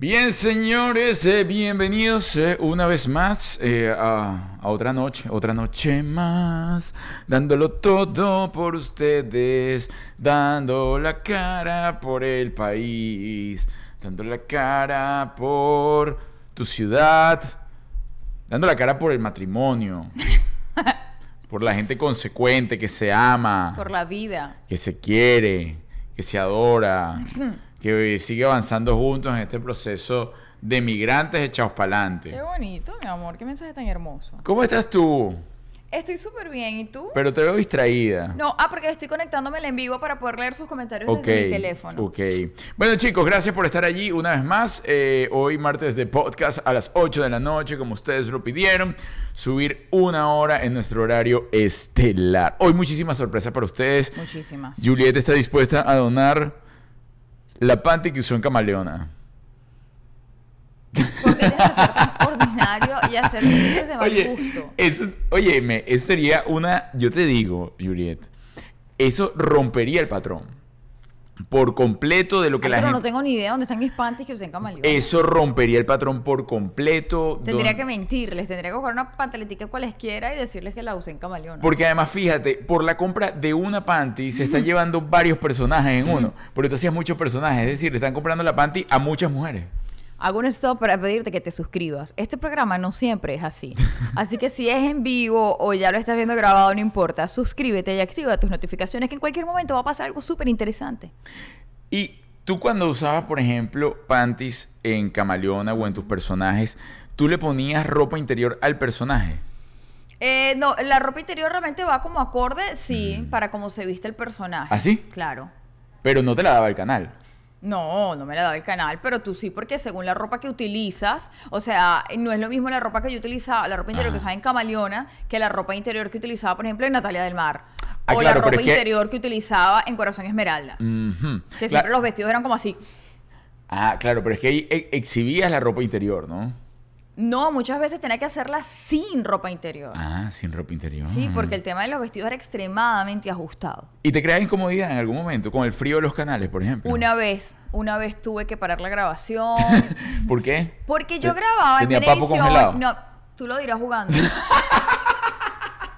Bien, señores, eh, bienvenidos eh, una vez más eh, a, a otra noche, otra noche más, dándolo todo por ustedes, dando la cara por el país, dando la cara por tu ciudad, dando la cara por el matrimonio, por la gente consecuente que se ama, Por la vida. que se quiere, que se adora, que sigue avanzando juntos en este proceso de migrantes echados para Qué adelante. bonito, mi amor. Qué mensaje tan hermoso. ¿Cómo estás tú? Estoy súper bien. ¿Y tú? Pero te veo distraída. No, ah, porque estoy conectándome en vivo para poder leer sus comentarios Ok, desde mi teléfono. ok. Bueno chicos, gracias por estar allí una vez más. Eh, hoy martes de podcast a las 8 de la noche, como ustedes lo pidieron. Subir una hora en nuestro horario estelar. Hoy muchísimas sorpresas para ustedes. Muchísimas. Juliet está dispuesta a donar la panty que usó en Camaleona. ¿Por qué y hacer chistes de mal Oye, gusto? eso, óyeme, eso sería una, yo te digo, Juliet, eso rompería el patrón por completo de lo que Ay, la pero no gente... tengo ni idea dónde están mis panties que usé en camaleón. Eso rompería el patrón por completo. Tendría don- que mentirles, tendría que coger una pantaletica cualesquiera y decirles que la usé en camaleón. Porque además, fíjate, por la compra de una panty se están llevando varios personajes en uno. Porque tú hacías muchos personajes. Es decir, le están comprando la panty a muchas mujeres. Hago un stop para pedirte que te suscribas. Este programa no siempre es así. Así que si es en vivo o ya lo estás viendo grabado, no importa. Suscríbete y activa tus notificaciones que en cualquier momento va a pasar algo súper interesante. Y tú cuando usabas, por ejemplo, panties en Camaleona o en tus personajes, tú le ponías ropa interior al personaje. Eh, no, la ropa interior realmente va como acorde, sí, para cómo se viste el personaje. ¿Ah, sí? Claro. Pero no te la daba el canal. No, no me la daba el canal, pero tú sí, porque según la ropa que utilizas, o sea, no es lo mismo la ropa que yo utilizaba, la ropa interior Ajá. que usaba en Camaleona, que la ropa interior que utilizaba, por ejemplo, en Natalia del Mar. Ah, o claro, la ropa que- interior que utilizaba en Corazón Esmeralda. Que siempre los vestidos eran como así. Ah, claro, pero es que ahí e- exhibías la ropa interior, ¿no? No, muchas veces tenía que hacerla sin ropa interior. Ah, sin ropa interior. Sí, porque el tema de los vestidos era extremadamente ajustado. ¿Y te creas incomodidad en algún momento con el frío de los canales, por ejemplo? Una vez, una vez tuve que parar la grabación. ¿Por qué? Porque yo grababa en tenía papo televisión. congelado. No, tú lo dirás jugando.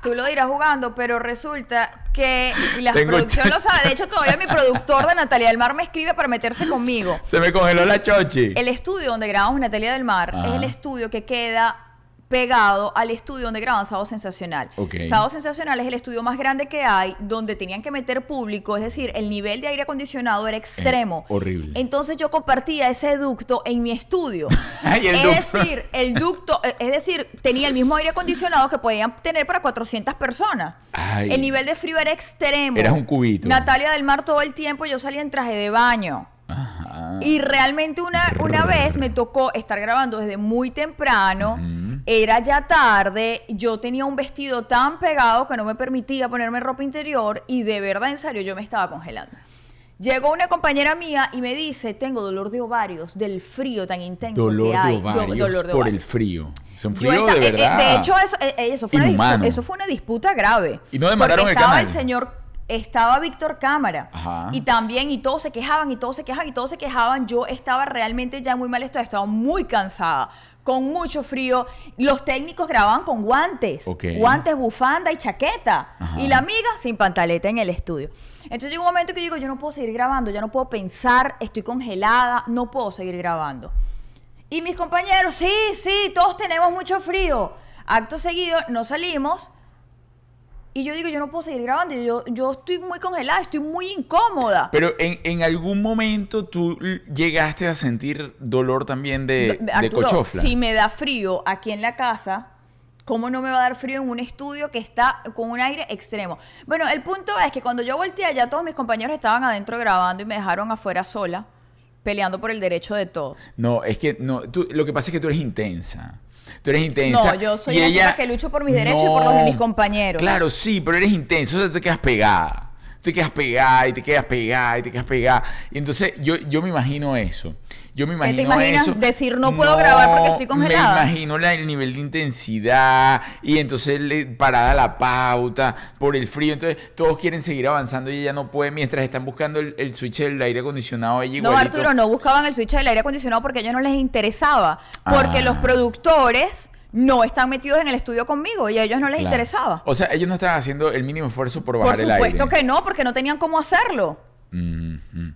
tú lo dirás jugando, pero resulta que y la Tengo producción lo sabe. De hecho, todavía mi productor de Natalia del Mar me escribe para meterse conmigo. Se me congeló la chochi. El estudio donde grabamos Natalia del Mar Ajá. es el estudio que queda pegado al estudio donde graban Sábado Sensacional. Ok. Sábado Sensacional es el estudio más grande que hay, donde tenían que meter público, es decir, el nivel de aire acondicionado era extremo. horrible. Entonces yo compartía ese ducto en mi estudio. Ay, el es ducto. decir, el ducto, eh, es decir, tenía el mismo aire acondicionado que podían tener para 400 personas. Ay. El nivel de frío era extremo. Eras un cubito. Natalia del Mar todo el tiempo yo salía en traje de baño. Ajá. Y realmente una, una vez me tocó estar grabando desde muy temprano, era ya tarde, yo tenía un vestido tan pegado que no me permitía ponerme ropa interior y de verdad, en serio, yo me estaba congelando. Llegó una compañera mía y me dice, tengo dolor de ovarios del frío tan intenso Dolor que hay. de Do- ovarios dolor de por ovarios. el frío. Un frío de eh, eh, verdad. de hecho, eso, eh, eso, fue una eso fue una disputa grave. ¿Y no demandaron Porque estaba el señor, estaba Víctor Cámara. Ajá. Y también, y todos se quejaban, y todos se quejaban, y todos se quejaban. Yo estaba realmente ya muy mal estado, estaba muy cansada, con mucho frío. Los técnicos grababan con guantes. Guantes, bufanda y chaqueta. Ajá. Y la amiga sin pantaleta en el estudio. Entonces llegó un momento que yo digo, yo no puedo seguir grabando, ya no puedo pensar, estoy congelada, no puedo seguir grabando. Y mis compañeros, sí, sí, todos tenemos mucho frío. Acto seguido, nos salimos. Y yo digo, yo no puedo seguir grabando. Yo, yo estoy muy congelada, estoy muy incómoda. Pero en, en algún momento tú llegaste a sentir dolor también de, de Arturo, cochofla. si me da frío aquí en la casa, ¿cómo no me va a dar frío en un estudio que está con un aire extremo? Bueno, el punto es que cuando yo volteé, ya todos mis compañeros estaban adentro grabando y me dejaron afuera sola, peleando por el derecho de todos. No, es que no, tú, lo que pasa es que tú eres intensa. Tú eres intensa. No, yo soy una ella- que lucho por mis derechos y por los de mis compañeros. Claro, sí, pero eres intensa, o sea, te quedas pegada. te quedas pegada y te quedas pegada y te quedas pegada. Y entonces yo, yo me imagino eso. Yo me ¿Qué imagino te imaginas eso. decir, "No puedo grabar porque estoy congelada"? Me imagino la- el nivel de intensidad y entonces le, parada la pauta por el frío. Entonces todos quieren seguir avanzando y ella no puede mientras están buscando el, el switch del aire acondicionado. Ella No. Arturo, no buscaban el switch del aire acondicionado porque a ellos no les interesaba. Porque Ah. los productores no están metidos en el estudio conmigo y a ellos no les Claro. interesaba. O sea, ellos no estaban haciendo el mínimo esfuerzo por Por bajar el aire. supuesto que no, porque no tenían cómo hacerlo. Ujú.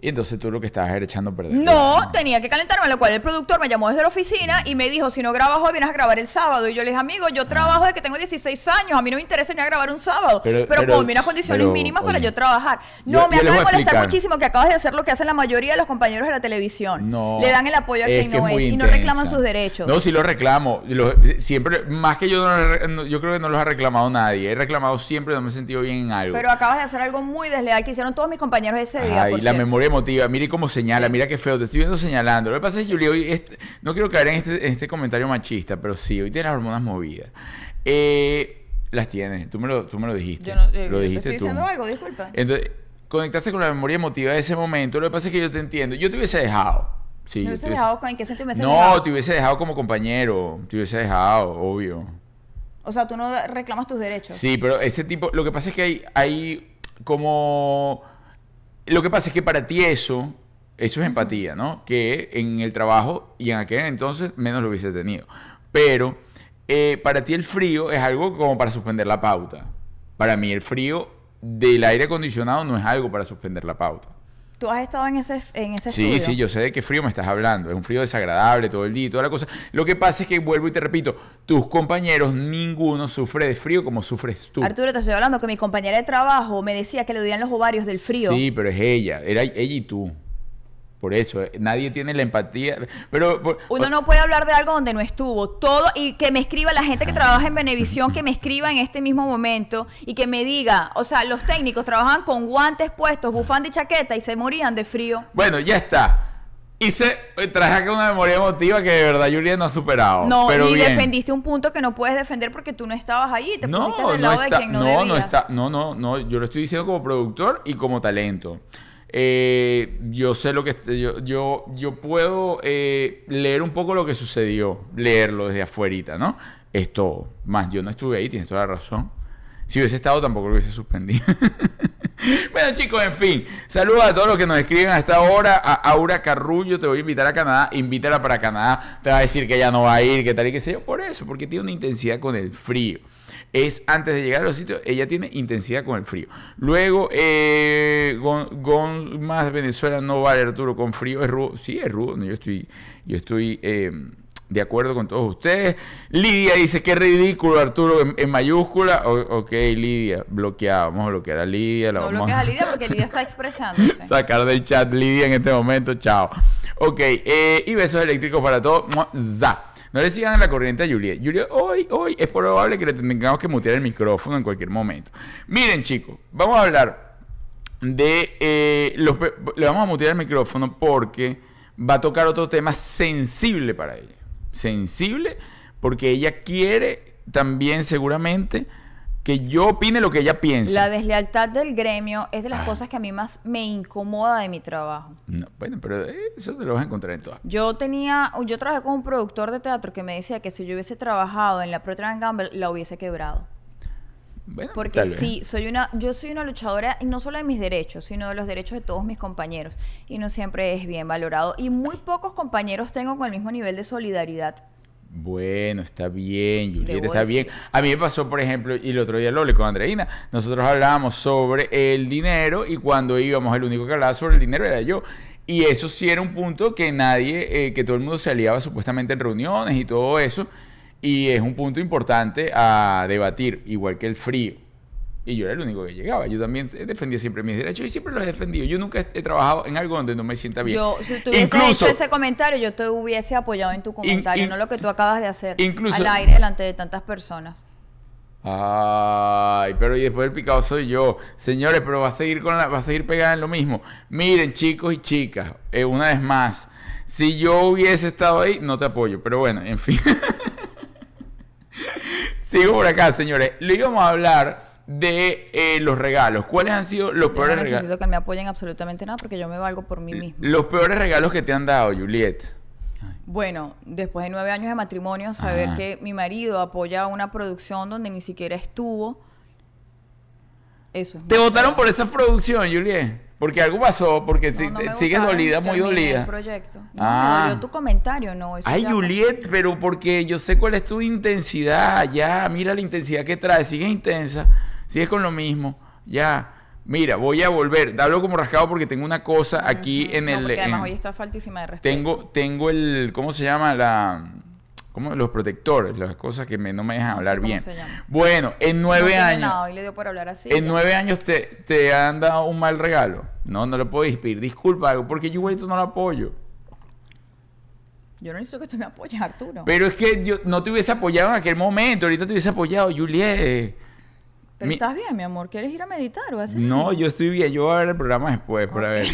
Y entonces tú lo que estabas era echando a perder. No, tenía que calentarme, lo cual el productor me llamó desde la oficina y me dijo, si no grabas hoy, vienes a grabar el sábado. Y yo le dije, amigo, yo trabajo desde que tengo 16 años, a mí no me interesa ni a grabar un sábado, Pero- pero, pero- ponme unas condiciones pero, mínimas para yo trabajar. No, me yo acaba de molestar muchísimo que acabas de hacer lo que hacen la mayoría de los compañeros de la televisión. No. Le dan el apoyo a quien que no es y no reclaman sus derechos. No, sí lo reclamo. Lo- siempre, más que yo, no yo creo que no los ha reclamado nadie. He reclamado siempre, no me he sentido bien en algo. Pero acabas de hacer algo muy desleal que hicieron todos mis compañeros ese día. Ay, por la cierto. memoria emotiva. Mire cómo señala, mira qué feo. Te estoy viendo señalando. Lo que pasa es, Julia, hoy este- no quiero caer en este, en este comentario machista, pero sí, hoy tienes las hormonas movidas. Eh, las tienes. Tú me lo, tú me lo dijiste. Yo no, eh, lo te dijiste estoy tú. diciendo algo, disculpa. Entonces, conectarse con la memoria emotiva de ese momento. Lo que pasa es que yo te entiendo. Yo te hubiese dejado. Sí, ¿Me yo hubiese te hubiese- dejado? ¿En qué sentido me hubiese No, dejado? te hubiese dejado como compañero. Te hubiese dejado, obvio. O sea, tú no reclamas tus derechos. Sí, pero ese tipo, lo que pasa es que hay, hay como, lo que pasa es que para ti eso, eso es empatía, ¿no? Que en el trabajo y en aquel entonces menos lo hubiese tenido. Pero eh, para ti el frío es algo como para suspender la pauta. Para mí el frío del aire acondicionado no es algo para suspender la pauta. Tú has estado en ese, en ese Sí, estudio. sí, yo sé de qué frío me estás hablando. Es un frío desagradable todo el día y toda la cosa. Lo que pasa es que, vuelvo y te repito, tus compañeros, ninguno sufre de frío como sufres tú. Arturo, te estoy hablando que mi compañera de trabajo me decía que le dolían los ovarios del frío. Sí, pero es ella. Era ella y tú. Por eso, eh, nadie tiene la empatía. Pero. por- Uno no puede hablar de algo donde no estuvo. Todo, y que me escriba la gente que trabaja en Benevisión, que me escriba en este mismo momento y que me diga, o sea, los técnicos trabajaban con guantes puestos, bufanda y chaqueta y se morían de frío. Bueno, ya está. Hice, eh, traje acá una memoria emotiva que de verdad Julia no ha superado. No, pero y bien. defendiste un punto que no puedes defender porque tú no estabas ahí, te No, pusiste del no lado está, de quien no, no, debías. no está, no, no, no, yo lo estoy diciendo como productor y como talento. Eh, yo sé lo que yo, yo, puedo eh, leer un poco lo que sucedió, leerlo desde afuerita, ¿no? Es todo. Más, yo no estuve ahí, tienes toda la razón. Si hubiese estado, tampoco lo hubiese suspendido. bueno, chicos, en fin. Saludos a todos los que nos escriben a esta hora. A Aura Carrullo, te voy a invitar a Canadá. Invítala para Canadá. Te va a decir que ya no va a ir, que tal y que sé yo. Por eso, porque tiene una intensidad con el frío. Es antes de llegar a los sitios, ella tiene intensidad con el frío. Luego, eh, Gon, Gon- más Venezuela no vale, Arturo, con frío es rudo. Sí, es rudo. Yo estoy, yo estoy eh, de acuerdo con todos ustedes. Lidia dice que ridículo, Arturo, en, en mayúscula. O- ok, Lidia, bloqueado. Vamos a bloquear a Lidia. La No vamos bloquees a Lidia porque Lidia está expresándose. sacar del chat Lidia en este momento. Chao. Ok, eh, y besos eléctricos para todos. Za. No le sigan la corriente a Julia. Julia, hoy, hoy es probable que le tengamos que mutear el micrófono en cualquier momento. Miren, chicos, vamos a hablar de eh, los le vamos a mutear el micrófono porque va a tocar otro tema sensible para ella. Sensible porque ella quiere también seguramente que yo opine lo que ella piensa. La deslealtad del gremio es de las Ah. cosas que a mí más me incomoda de mi trabajo. No, bueno, pero eso te lo vas a encontrar en todas. Yo tenía, yo trabajé con un productor de teatro que me decía que si yo hubiese trabajado en la Procter Gamble la hubiese quebrado. Bueno, Porque sí, soy una, yo soy una luchadora y no solo de mis derechos, sino de los derechos de todos mis compañeros. Y no siempre es bien valorado. Y muy pocos compañeros tengo con el mismo nivel de solidaridad. Bueno, está bien, Julieta, está bien. A mí me pasó, por ejemplo, y el otro día lo hablé con Andreina, nosotros hablábamos sobre el dinero y cuando íbamos, el único que hablaba sobre el dinero era yo. Y eso sí era un punto que nadie, eh, que todo el mundo se aliaba supuestamente en reuniones y todo eso. Y es un punto importante a debatir, igual que el frío. Y yo era el único que llegaba. Yo también defendía siempre mis derechos y siempre los he defendido. Yo nunca he trabajado en algo donde no me sienta bien. Yo, si tú hubieses Incluso, hecho ese comentario, yo te hubiese apoyado en tu comentario, in- no lo que tú acabas de hacer incluso- al aire delante de tantas personas. Ay, pero y después el picado soy yo. Señores, pero va a seguir con la, va a seguir pegada en lo mismo. Miren, chicos y chicas, eh, una vez más, si yo hubiese estado ahí, no te apoyo. Pero bueno, en fin. Sigo por acá, señores. Le íbamos a hablar de eh, los regalos. ¿Cuáles han sido los Yo no peores necesito regalos? que me apoyen absolutamente nada porque yo me valgo por mí misma. Los peores regalos que te han dado, Juliet. Bueno, después de nueve años de matrimonio, saber Ajá. que mi marido apoya una producción donde ni siquiera estuvo, eso es ¿Te votaron por esa producción, Juliet? Porque algo pasó, porque No, si- no sigues dolida, muy dolida. el proyecto. No, Ah. me dolió tu comentario, no. eso Ay, Juliet, pero porque yo sé cuál es tu intensidad. Ya, mira la intensidad que traes. Sigues intensa, sigues con lo mismo. Ya, mira, voy a volver. Hablo como rascado porque tengo una cosa aquí en No, el. porque además en- hoy está faltísima de respeto. tengo, tengo el. ¿Cómo se llama? La. ¿Cómo? Los protectores, las cosas que me- no me dejan No sé hablar cómo bien. se llama. Bueno, en No nueve años. nada, hoy le dio por hablar así. En ya. nueve años te, te han dado un mal regalo. No, no lo puedo pedir. Disculpa, algo, porque yo igualito no lo apoyo. Yo no necesito que tú me apoyes, Arturo. Pero es que yo no te hubiese apoyado en aquel momento. Ahorita te hubiese apoyado, Juliet. Pero mi- estás bien, mi amor. ¿Quieres ir a meditar o a hacer No, algo? yo estoy bien. Yo voy a ver el programa después para ver.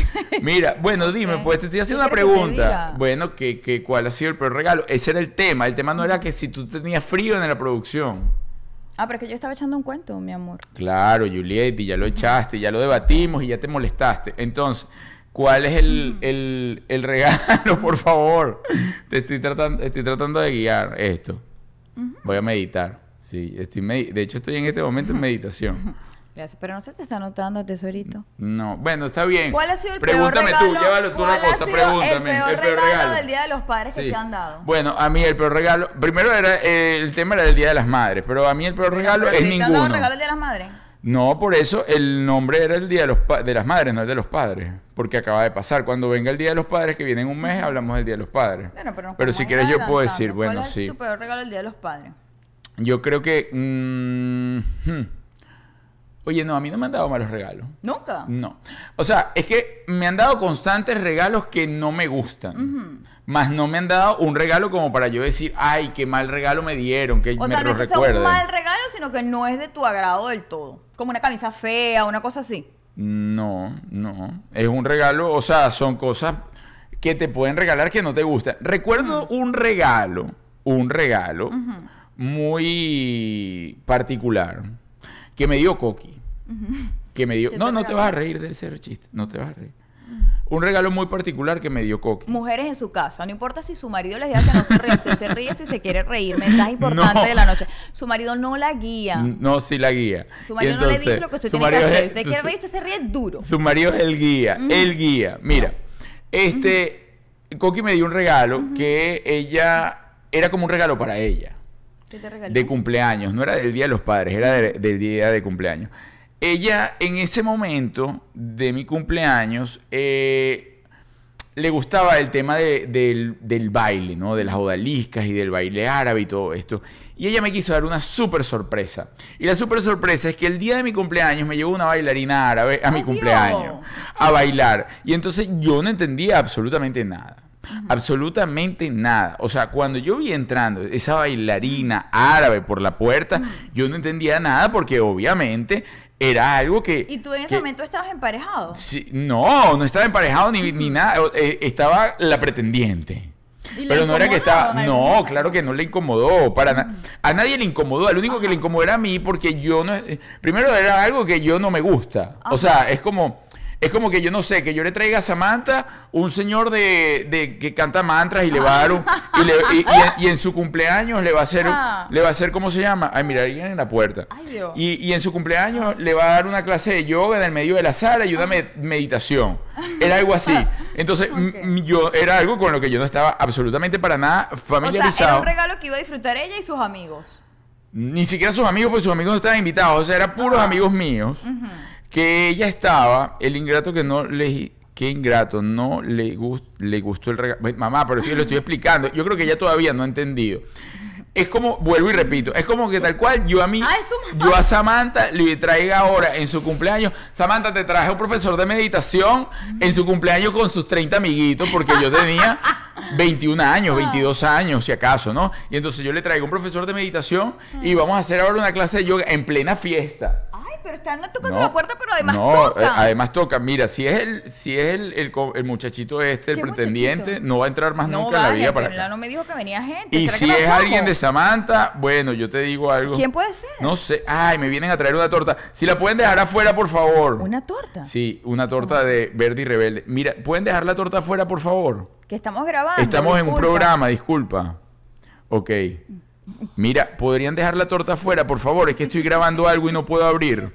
Mira, bueno, dime, pues te estoy haciendo ¿Qué una que pregunta. Bueno, que, que cuál ha sido el peor regalo. Ese era el tema. El tema no era que si tú tenías frío en la producción. Ah, pero es que yo estaba echando un cuento, mi amor. Claro, Juliet, y ya lo echaste, ya lo debatimos y ya te molestaste. Entonces, ¿cuál es el, el- el regalo, por favor? Te estoy tratando, estoy tratando de guiar esto. Voy a meditar. Sí, estoy de hecho estoy en este momento en meditación. Gracias, pero no se te está notando, tesorito. No, bueno, está bien. ¿Cuál ha sido el Pregúntame peor tú, regalo? llévalo tú una ¿Cuál ha cosa, pregúntame. El peor, regalo, del Día de los Padres que te han dado. Bueno, a mí el peor regalo, primero era eh, el tema era el Día de las Madres, pero a mí el peor Pero- regalo pero es si ¿Te han dado ninguno. regalo el Día de las Madres? No, por eso el nombre era el Día de, los Pa- de las Madres, no el de los Padres. Porque acaba de pasar. Cuando venga el Día de los Padres, que viene en un mes, hablamos del Día de los Padres. Bueno, pero, si quieres yo puedo decir, bueno, ¿Cuál sí. es tu peor regalo el Día de los Padres? Yo creo que... mm, hmm. Oye, no, a mí no me han dado malos regalos. ¿Nunca? No. O sea, es que me han dado constantes regalos que no me gustan. Más no me han dado un regalo como para yo decir, ay, qué mal regalo me dieron, que O me sea, no es que sea recuerden. un mal regalo, sino que no es de tu agrado del todo. Como una camisa fea, una cosa así. No, no. Es un regalo, o sea, son cosas que te pueden regalar que no te gustan. Recuerdo un regalo, un regalo muy particular que me dio Coqui. Que me dio. ¿Qué No, no te vas a reír del ser chiste, no te vas a reír. Un regalo muy particular que me dio Coqui. Mujeres en su casa, no importa si su marido les diga que no se ríe, usted se ríe si se quiere reír. Mensaje importante No. de la noche. Su marido no la guía. No, sí la guía. Su marido no le dice lo que usted tiene que hacer. es- Usted su- quiere reír, usted se ríe duro. Su marido es el guía, el guía. Mira, este, Coqui me dio un regalo que ella, era como un regalo para ella, ¿Qué te regaló? de cumpleaños, no era del Día de los Padres, era de- del día de cumpleaños. Ella, en ese momento de mi cumpleaños, eh, le gustaba el tema de- del, del baile, ¿no? De las odaliscas y del baile árabe y todo esto. Y ella me quiso dar una súper sorpresa. Y la súper sorpresa es que el día de mi cumpleaños me llevó una bailarina árabe a mi ¡Ay, cumpleaños a bailar. Y entonces yo no entendía absolutamente nada. Absolutamente nada. O sea, cuando yo vi entrando esa bailarina árabe por la puerta, yo no entendía nada porque obviamente era algo que... ¿Y tú en ese que- momento estabas emparejado? Sí, no, no estaba emparejado ni, ni nada. eh, estaba la pretendiente. ¿Y le Pero no era que estaba. No, claro que no le incomodó. Para na- A nadie le incomodó. Al único que le incomodó era a mí porque yo no. eh, Primero era algo que yo no me gusta. O sea, es como. Es como que yo no sé, que yo le traiga a Samantha un señor de, de- que canta mantras y le va a dar un. Y, le- y- y en, y en su cumpleaños le va a hacer. Ah. Le va a hacer, ¿cómo se llama? Ay, mira, alguien en la puerta. Ay, Dios. Y, en su cumpleaños le va a dar una clase de yoga en el medio de la sala y una me- meditación. Era algo así. Entonces, yo era algo con lo que yo no estaba absolutamente para nada O sea, familiarizado. era un regalo que iba a disfrutar ella y sus amigos. Ni siquiera sus amigos, porque sus amigos no estaban invitados. O sea, eran puros amigos míos. Que ella estaba, el ingrato que no le. Qué ingrato, no le, gus- le gustó el regalo. Mamá, pero estoy, lo estoy explicando. Yo creo que ella todavía no ha entendido. Es como, vuelvo y repito, es como que tal cual yo a mí, Ay, yo a Samantha le traiga ahora en su cumpleaños, Samantha te traje un profesor de meditación en su cumpleaños con sus 30 amiguitos, porque yo tenía 21 años, 22 años, si acaso, ¿no? Y entonces yo le traigo un profesor de meditación y vamos a hacer ahora una clase de yoga en plena fiesta. Pero están tocando No, la puerta, pero además no, tocan. eh, además toca. Mira, si es el, si es el, el muchachito este, el ¿Qué pretendiente, muchachito? no va a entrar más no nunca en la vida para acá. no me dijo que venía gente. Y ¿Será si es alguien de Samantha, bueno, yo te digo algo. ¿Quién puede ser? No sé. Ay, me vienen a traer una torta. Si la pueden dejar afuera, por favor. ¿Una torta? Sí, una torta de verde y rebelde. Mira, ¿pueden dejar la torta afuera, por favor? Que estamos grabando. Estamos en un programa, disculpa. Ok. Mira, ¿podrían dejar la torta afuera, por favor? Es que estoy grabando algo y no puedo abrir.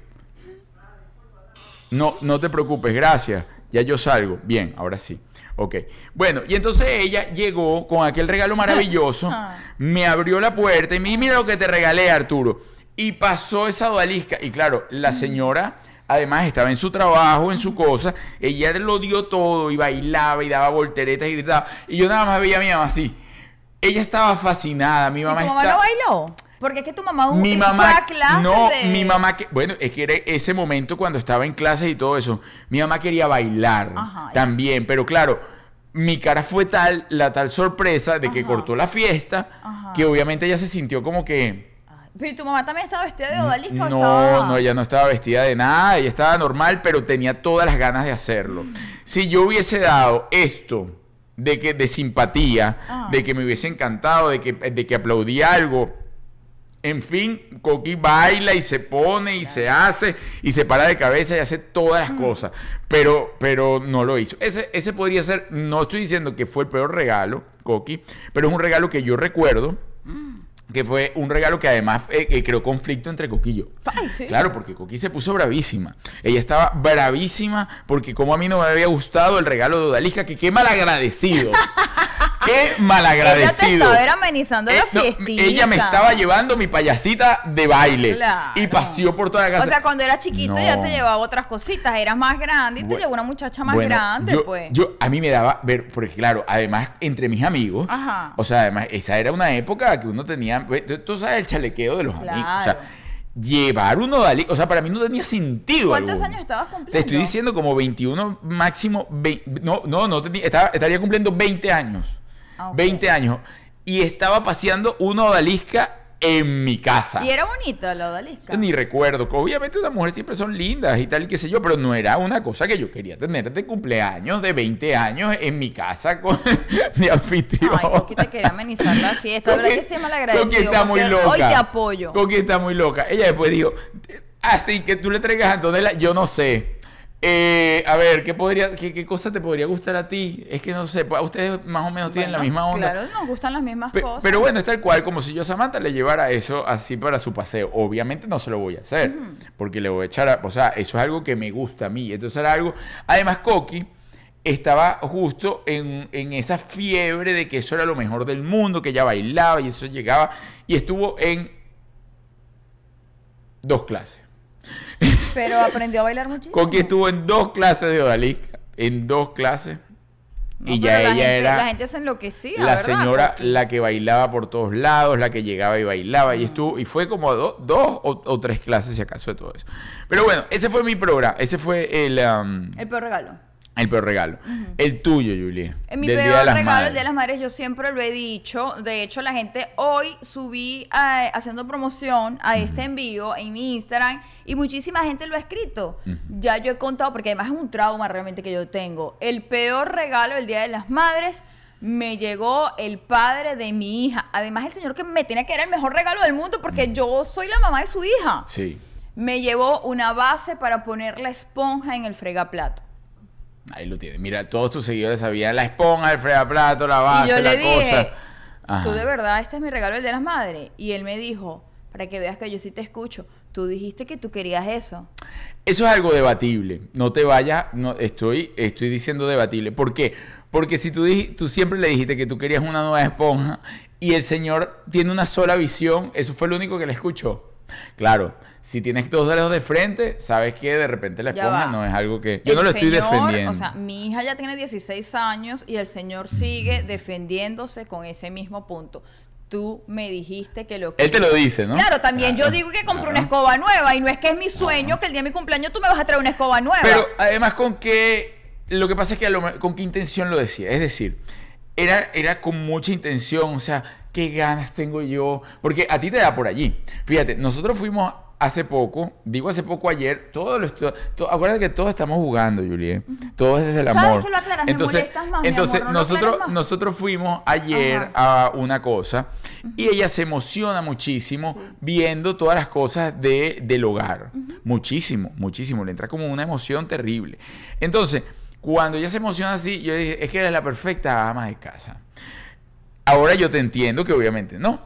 No, no te preocupes, gracias. Ya yo salgo. Bien, ahora sí. Ok. Bueno, y entonces ella llegó con aquel regalo maravilloso, Ah. me abrió la puerta y me dijo, mira lo que te regalé, Arturo. Y pasó esa odalisca. Y claro, la señora además estaba en su trabajo, en su cosa. Ella lo dio todo y bailaba y daba volteretas y gritaba. Y yo nada más veía a mi mamá así. Ella estaba fascinada. Mi ¿Y mamá tu mamá está- bailó? Porque es que tu mamá mi mamá a clase no de- mi mamá que bueno es que era ese momento cuando estaba en clases y todo eso mi mamá quería bailar Ajá. también pero claro mi cara fue tal la tal sorpresa de que Ajá. cortó la fiesta Ajá. que obviamente ella se sintió como que Pero ¿y tu mamá también estaba vestida de odalisca o no estaba...? no ella no estaba vestida de nada ella estaba normal pero tenía todas las ganas de hacerlo si yo hubiese dado esto de que de simpatía Ah. de que me hubiese encantado de que de que aplaudí algo. En fin, Coqui baila y se pone y se hace y se para de cabeza y hace todas las cosas, pero, pero no lo hizo. Ese, ese podría ser, no estoy diciendo que fue el peor regalo, Coqui, pero es un regalo que yo recuerdo, que fue un regalo que además eh, eh, creó conflicto entre Coqui y yo. Ay, sí. Claro, porque Coqui se puso bravísima. Ella estaba bravísima porque como a mí no me había gustado el regalo de Odalisca, que qué malagradecido. qué Ella te malagradecido. estaba era amenizando Eh, la no, fiestita. ella me estaba llevando mi payasita de baile Claro. y paseó por toda la casa. O sea, cuando eras chiquito No. ya te llevaba otras cositas. Eras más grande y te llevó una muchacha más Bueno, grande, yo, pues. yo- a mí me daba ver, porque claro, además entre mis amigos, Ajá. o sea, además esa era una época que uno tenía, pues, tú- sabes el chalequeo de los amigos, o sea, llevar uno de o sea, para mí no tenía sentido. ¿Cuántos alguno. años estabas cumpliendo? Te estoy diciendo como 21 máximo, vei- no, no, no tenía, estaba- estaría cumpliendo 20 años. Ah, ok. 20 años. Y estaba paseando una odalisca en mi casa. Y era bonita la odalisca. Ni recuerdo, que obviamente las mujeres siempre son lindas y tal, y qué sé yo, pero no era una cosa que yo quería tener de cumpleaños de 20 años en mi casa con, de anfitrión. Ay, Coqui te quería amenizar la fiesta. De verdad que sí es malagradecido. Coqui está muy loca. Hoy te apoyo. Coqui está muy loca. Ella después dijo, así que tú le traigas a Antonella, yo no sé. Eh, a ver, ¿qué, podría, qué, qué cosa te podría gustar a ti? Es que no sé, ustedes más o menos tienen la misma onda. Claro, nos gustan las mismas Pe- cosas. Pero bueno, es tal cual, como si yo a Samantha le llevara eso así para su paseo. Obviamente no se lo voy a hacer, porque le voy a echar, a- o sea, eso es algo que me gusta a mí. Entonces era algo, además Coqui estaba justo en, en esa fiebre de que eso era lo mejor del mundo, que ella bailaba y eso llegaba, y estuvo en dos clases. Pero aprendió a bailar muchísimo. Coqui estuvo en dos clases de odalisca, en dos clases. No, y ya la ella gente- era La gente se enloquecía, la ¿verdad, señora la que bailaba por todos lados, la que llegaba y bailaba y estuvo y fue como do- dos o, o tres clases si acaso de todo eso. Pero bueno, ese fue mi programa, ese fue el um, El peor regalo. El peor regalo. El tuyo, Julie. En mi del Día de peor las regalo, Madres. el Día de las Madres, yo siempre lo he dicho. De hecho, la gente hoy subí eh, haciendo promoción a este envío en mi Instagram y muchísima gente lo ha escrito. Ya yo he contado, porque además es un trauma realmente que yo tengo. El peor regalo del Día de las Madres me llegó el padre de mi hija. Además, el señor que me tiene que dar el mejor regalo del mundo porque yo soy la mamá de su hija. Sí. Me llevó una base para poner la esponja en el fregaplato. Ahí lo tienes. Mira, todos tus seguidores sabían la esponja, el fregaplato, la base, y yo la le dije, cosa. Ajá. tú de verdad, este es mi regalo el de las madres. Y él me dijo, para que veas que yo sí te escucho, tú dijiste que tú querías eso. Eso es algo debatible. No te vayas, no, estoy, estoy diciendo debatible. ¿Por qué? Porque si tú, tú siempre le dijiste que tú querías una nueva esponja y el señor tiene una sola visión, eso fue lo único que le escuchó. Claro, si tienes dos dedos de frente, sabes que de repente la esponja no es algo que... Yo El no lo estoy defendiendo. O sea, mi hija ya tiene 16 años y el señor sigue defendiéndose con ese mismo punto. Tú me dijiste que lo que... Él te lo dice, ¿no? Claro, también Claro, yo digo que compré claro. una escoba nueva y no es que es mi sueño que el día de mi cumpleaños tú me vas a traer una escoba nueva. Pero además con qué... Lo que pasa es que a lo con qué intención lo decía. Es decir, era, era con mucha intención. O sea, qué ganas tengo yo. Porque a ti te da por allí. Fíjate, nosotros fuimos hace poco, digo hace poco ayer, todo lo estoy, to- acuérdate que todos estamos jugando, Juliet. Todo es desde el amor. lo aclaras me entonces, molestas más, mi entonces amor, no lo nosotros, más. nosotros fuimos ayer a una cosa y ella se emociona muchísimo viendo todas las cosas de, del hogar. Muchísimo, muchísimo. Le entra como una emoción terrible. Entonces, cuando ella se emociona así, yo dije, es que eres la perfecta ama de casa. Ahora yo te entiendo que obviamente no,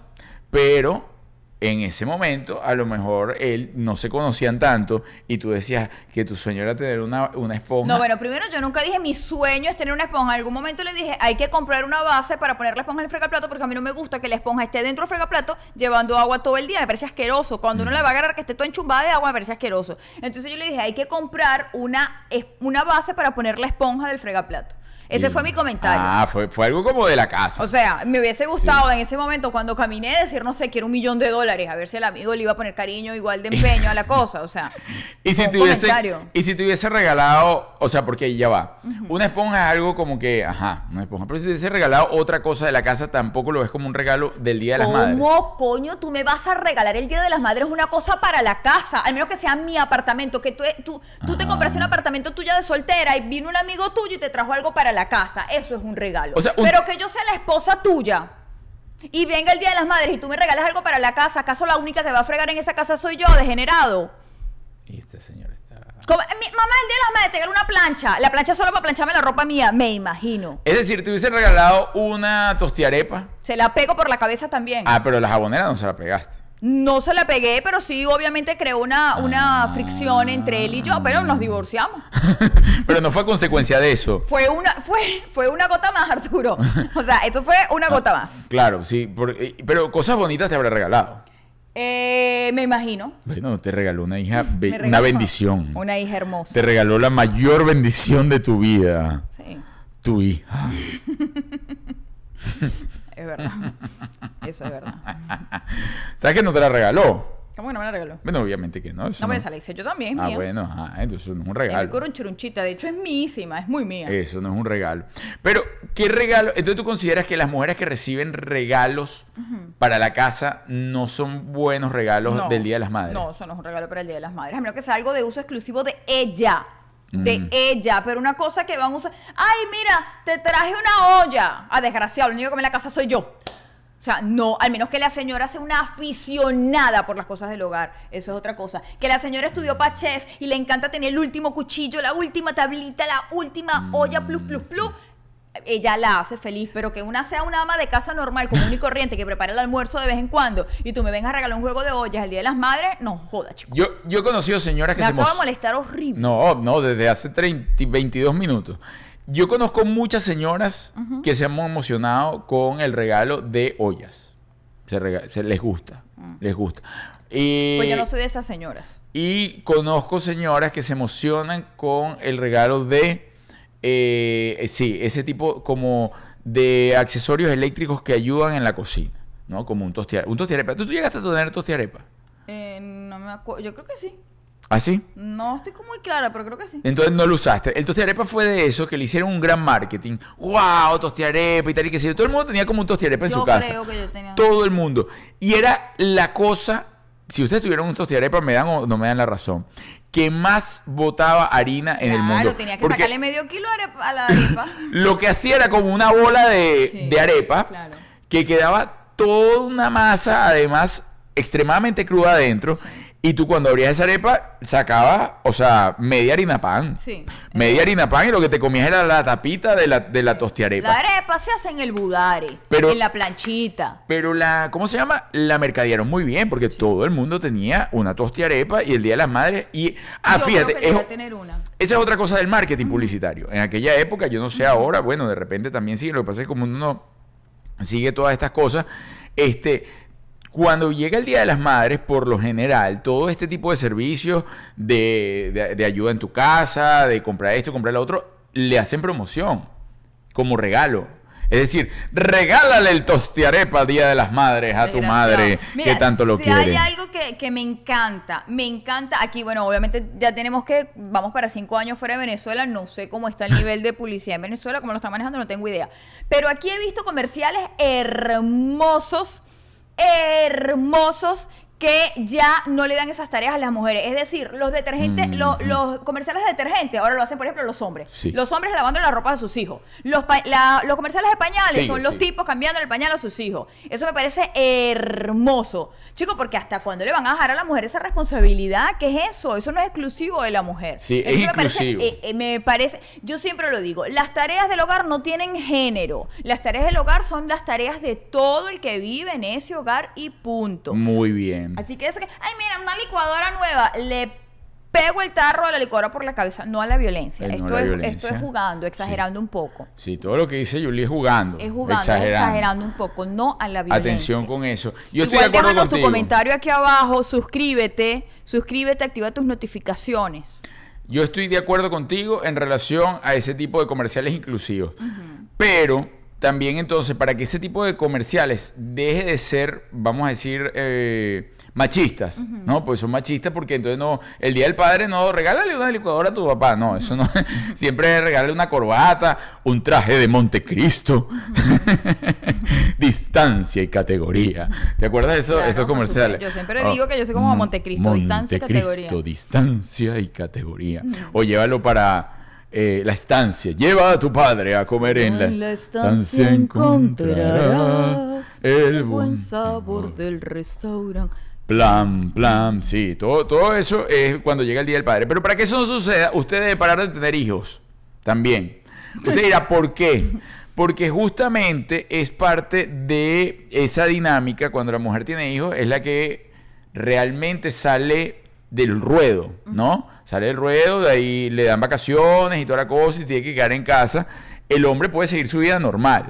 pero en ese momento a lo mejor él no se conocían tanto y tú decías que tu sueño era tener una, una esponja. No, bueno, primero yo nunca dije mi sueño es tener una esponja. En algún momento le dije, hay que comprar una base para poner la esponja en el fregaplato porque a mí no me gusta que la esponja esté dentro del fregaplato llevando agua todo el día. Me parece asqueroso. Cuando uno Mm. la va a agarrar que esté toda enchumbada de agua, me parece asqueroso. Entonces yo le dije, hay que comprar una, una base para poner la esponja del fregaplato. Ese fue mi comentario. Ah, fue, fue algo como de la casa. O sea, me hubiese gustado en ese momento cuando caminé decir, no sé, quiero un millón de dólares, a ver si el amigo le iba a poner cariño igual de empeño a la cosa. O sea, Y si, comentario. y si te hubiese regalado, o sea, porque ya va. Una esponja es algo como que, ajá, una esponja. Pero si te hubiese regalado otra cosa de la casa, tampoco lo ves como un regalo del Día de las Madres. ¿Cómo coño tú me vas a regalar el Día de las Madres una cosa para la casa? Al menos que sea mi apartamento, que tú, tú, tú te compraste un apartamento tuya de soltera y vino un amigo tuyo y te trajo algo para la casa. Eso es un regalo. O sea, un- Pero que yo sea la esposa tuya y venga el Día de las Madres y tú me regalas algo para la casa, ¿acaso la única que va a fregar en esa casa soy yo, degenerado? Y este señor está... Como- mi mamá el Día de las Madres te regala una plancha. La plancha es solo para plancharme la ropa mía, me imagino. Es decir, te hubiese regalado una tostiarepa. Se la pego por la cabeza también. Ah, pero la jabonera no se la pegaste. No se la pegué, pero sí, obviamente creó una, una Ah. fricción entre él y yo, pero nos divorciamos. pero no fue consecuencia de eso. Fue una, fue, fue una gota más, Arturo. O sea, esto fue una gota más. Claro, sí. eh, pero cosas bonitas te habrá regalado. Eh, me imagino. Bueno, te regaló una hija, be- Me una regaló bendición. Una hija hermosa. Te regaló la mayor bendición de tu vida. Sí, Tu hija. es verdad. Eso es verdad. ¿Sabes que no te la regaló? ¿Cómo que no me la regaló? Bueno, obviamente que no. eso No, pero esa la hice yo también, es Ah, mía. bueno, ah, entonces no es un regalo. curunchurunchita, de hecho es mísima, es muy mía. Eso no es un regalo. Pero, ¿qué regalo? Entonces tú consideras que las mujeres que reciben regalos para la casa no son buenos regalos No, del Día de las Madres. No, eso no es un regalo para el Día de las Madres. A menos que sea algo de uso exclusivo de ella. De Mm. ella. Pero una cosa que van a usar. Ay, mira, te traje una olla. Ah, desgraciado, lo único que en la casa soy yo. O sea, no, al menos que la señora sea una aficionada por las cosas del hogar. Eso es otra cosa. Que la señora estudió para chef y le encanta tener el último cuchillo, la última tablita, la última olla plus plus plus. Ella la hace feliz, pero que una sea una ama de casa normal, común y corriente, que prepara el almuerzo de vez en cuando y tú me vengas a regalar un juego de ollas el Día de las Madres, no joda, chico. Yo, yo he conocido señoras que Me se acaba de molestar horrible. No, no, desde hace 30, 22 minutos. Yo conozco muchas señoras que se han emocionado con el regalo de ollas. Se, rega- se- les gusta, les gusta. Y, Mm. Pues yo no soy de esas señoras. y conozco señoras que se emocionan con el regalo de, eh, eh, sí, ese tipo como de accesorios eléctricos que ayudan en la cocina, ¿no? Como un tostiarepa. Un tostiarepa. ¿Tú, tú llegaste a tener tostiarepa? Eh, no me acuerdo. Yo creo que sí. ¿Así? No estoy como muy clara, pero creo que sí. Entonces no lo usaste. El tostiarepa fue de eso, que le hicieron un gran marketing. ¡Wow! Tostiarepa y tal y que sé yo. Todo el mundo tenía como un tostiarepa en Yo su casa. creo que yo tenía. Todo el mundo. Y era la cosa, si ustedes tuvieran un tostiarepa, me dan o no me dan la razón, que más botaba harina en el mundo. Claro, tenía que Porque sacarle medio kilo a la arepa. lo que hacía era como una bola de, Sí, de arepa claro. que quedaba toda una masa, además, extremadamente cruda adentro. Y tú cuando abrías esa arepa, sacabas, o sea, media harina pan. Sí. Media harina pan y lo que te comías era la tapita de la, de la tostiarepa. La arepa se hace en el budare, Pero- en la planchita. Pero la, ¿cómo se llama? La mercadearon muy bien porque todo el mundo tenía una tostiarepa y el Día de las Madres. Y, ah, Yo fíjate, creo que llegué es- a tener una. esa es otra cosa del marketing publicitario. En aquella época, yo no sé ahora, bueno, de repente también sigue. Lo que pasa es que como uno sigue todas estas cosas, este, cuando llega el Día de las Madres, por lo general, todo este tipo de servicios de, de- de ayuda en tu casa, de comprar esto, comprar lo otro, le hacen promoción como regalo. Es decir, regálale el tostiarepa Día de las Madres a tu madre Mira, que tanto lo si quiere. hay algo que, que me encanta, me encanta, aquí, bueno, obviamente ya tenemos que, vamos para cinco años fuera de Venezuela, no sé cómo está el nivel de publicidad en Venezuela, cómo lo están manejando, no tengo idea. Pero aquí he visto comerciales hermosos, hermosos, que ya no le dan esas tareas a las mujeres. Es decir, los detergentes, lo- los comerciales de detergente, ahora lo hacen, por ejemplo, los hombres. Sí. Los hombres lavando la ropa de sus hijos. Los, pa- la- los comerciales de pañales Sí, son los sí. tipos cambiando el pañal a sus hijos. Eso me parece hermoso. Chicos, porque hasta cuando le van a dejar a la mujer esa responsabilidad, ¿qué es eso? Eso no es exclusivo de la mujer. Sí, es Eso me parece- eh, eh, me parece, yo siempre lo digo, las tareas del hogar no tienen género. Las tareas del hogar son las tareas de todo el que vive en ese hogar y punto. Muy bien. Así que eso que, ay, mira, una licuadora nueva, le pego el tarro a la licuadora por la cabeza, no a la violencia. No esto, la es, violencia. esto es jugando, exagerando un poco. Sí, todo lo que dice Julie es jugando. Es jugando, exagerando. exagerando un poco, no a la violencia. Atención con eso. Yo estoy Igual de acuerdo déjanos tu comentario aquí abajo, suscríbete, suscríbete, activa tus notificaciones. Yo estoy de acuerdo contigo en relación a ese tipo de comerciales inclusivos. Pero también entonces, para que ese tipo de comerciales deje de ser, vamos a decir, eh, machistas, ¿no? Pues son machistas porque entonces no, el Día del Padre no, regálale una licuadora a tu papá, no, eso no, siempre regálale una corbata, un traje de Montecristo, distancia y categoría. ¿Te acuerdas de eso, Claro, esos comerciales? Yo siempre digo que yo soy como mm, Montecristo, distancia y Montecristo, categoría. distancia y categoría. O llévalo para eh, la estancia. Lleva a tu padre a comer en la, la estancia encontrarás el buen sabor del restaurante. Plan, plan, sí, todo, todo eso es cuando llega el Día del Padre. Pero para que eso no suceda, usted debe parar de tener hijos también. Usted dirá, ¿por qué? Porque justamente es parte de esa dinámica cuando la mujer tiene hijos, es la que realmente sale del ruedo, ¿no? Sale del ruedo, de ahí le dan vacaciones y toda la cosa y tiene que quedar en casa. El hombre puede seguir su vida normal.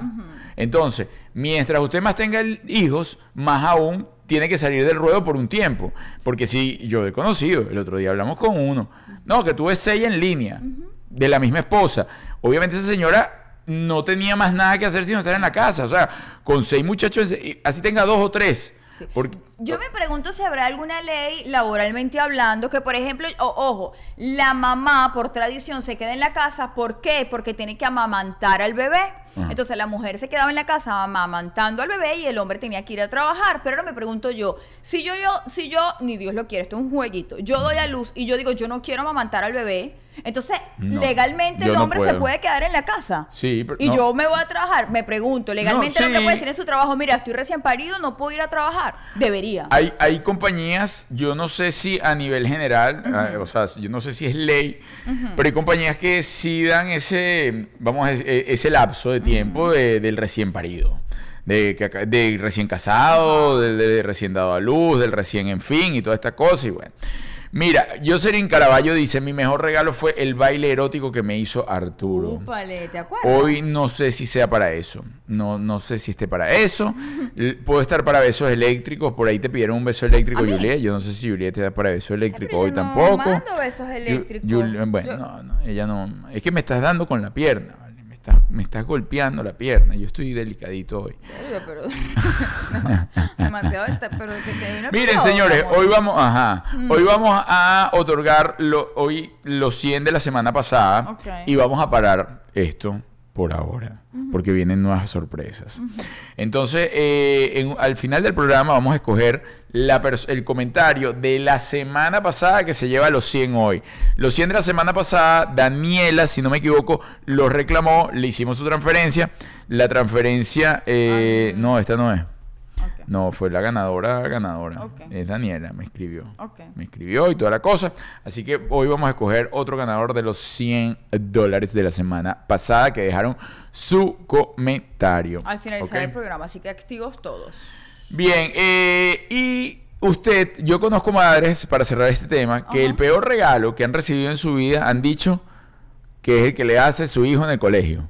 Entonces, mientras usted más tenga hijos, más aún tiene que salir del ruedo por un tiempo. Porque si yo he conocido, el otro día hablamos con uno, no, que tuve seis en línea de la misma esposa. Obviamente esa señora no tenía más nada que hacer sino estar en la casa. O sea, con seis muchachos, así tenga dos o tres. Sí. Porque, Yo me pregunto si habrá alguna ley laboralmente hablando que, por ejemplo, o- ojo, la mamá por tradición se queda en la casa. ¿Por qué? Porque tiene que amamantar al bebé. Ajá. Entonces la mujer se quedaba en la casa amamantando al bebé y el hombre tenía que ir a trabajar. Pero ahora me pregunto yo, si yo, yo, si yo, ni Dios lo quiere, esto es un jueguito, yo doy a luz y yo digo, yo no quiero amamantar al bebé. Entonces, No, legalmente el no hombre se puede quedar en la casa. Sí, pero y no. yo me voy a trabajar. Me pregunto, legalmente el hombre sí. puede decir en su trabajo, mira, estoy recién parido, no puedo ir a trabajar. Debería. Hay, hay compañías, yo no sé si a nivel general, ah, o sea, yo no sé si es ley, pero hay compañías que sí dan ese, vamos e- ese lapso de tiempo de- del recién parido. De recién casado, del de recién dado a luz, del recién en fin y toda esta cosa. Y bueno, mira, Jocelyn Caraballo dice: Mi mejor regalo fue el baile erótico que me hizo Arturo. Úpale, ¿te acuerdas? Hoy no sé si sea para eso. No, no sé si esté para eso. Puede estar para besos eléctricos. Por ahí te pidieron un beso eléctrico. Juliet. Yo no sé si Juliet te da para beso eléctrico hoy no tampoco. mando besos Ju- eléctricos. Bueno, Yo- no, no, ella no. Es que me estás dando con la pierna, estás, me estás golpeando la pierna. Yo estoy delicadito hoy. Pero demasiado pero que te Miren, señores, hoy vamos, ajá, Mm. hoy vamos a otorgar lo- hoy los 100 de la semana pasada Ok. y vamos a parar esto por ahora, porque vienen nuevas sorpresas. Entonces, eh, en- al final del programa vamos a escoger la el comentario de la semana pasada que se lleva los 100 hoy. Los 100 de la semana pasada, Daniela, si no me equivoco, los reclamó, le hicimos su transferencia. La transferencia, eh, no, esta no es. No, fue la ganadora, ganadora. Es Daniela, me escribió. Me escribió y toda la cosa. Así que hoy vamos a escoger otro ganador de los 100 dólares de la semana pasada que dejaron su comentario. Al finalizar el programa, así que activos todos. Bien, eh, y usted, yo conozco madres, para cerrar este tema, que el peor regalo que han recibido en su vida han dicho que es el que le hace su hijo en el colegio.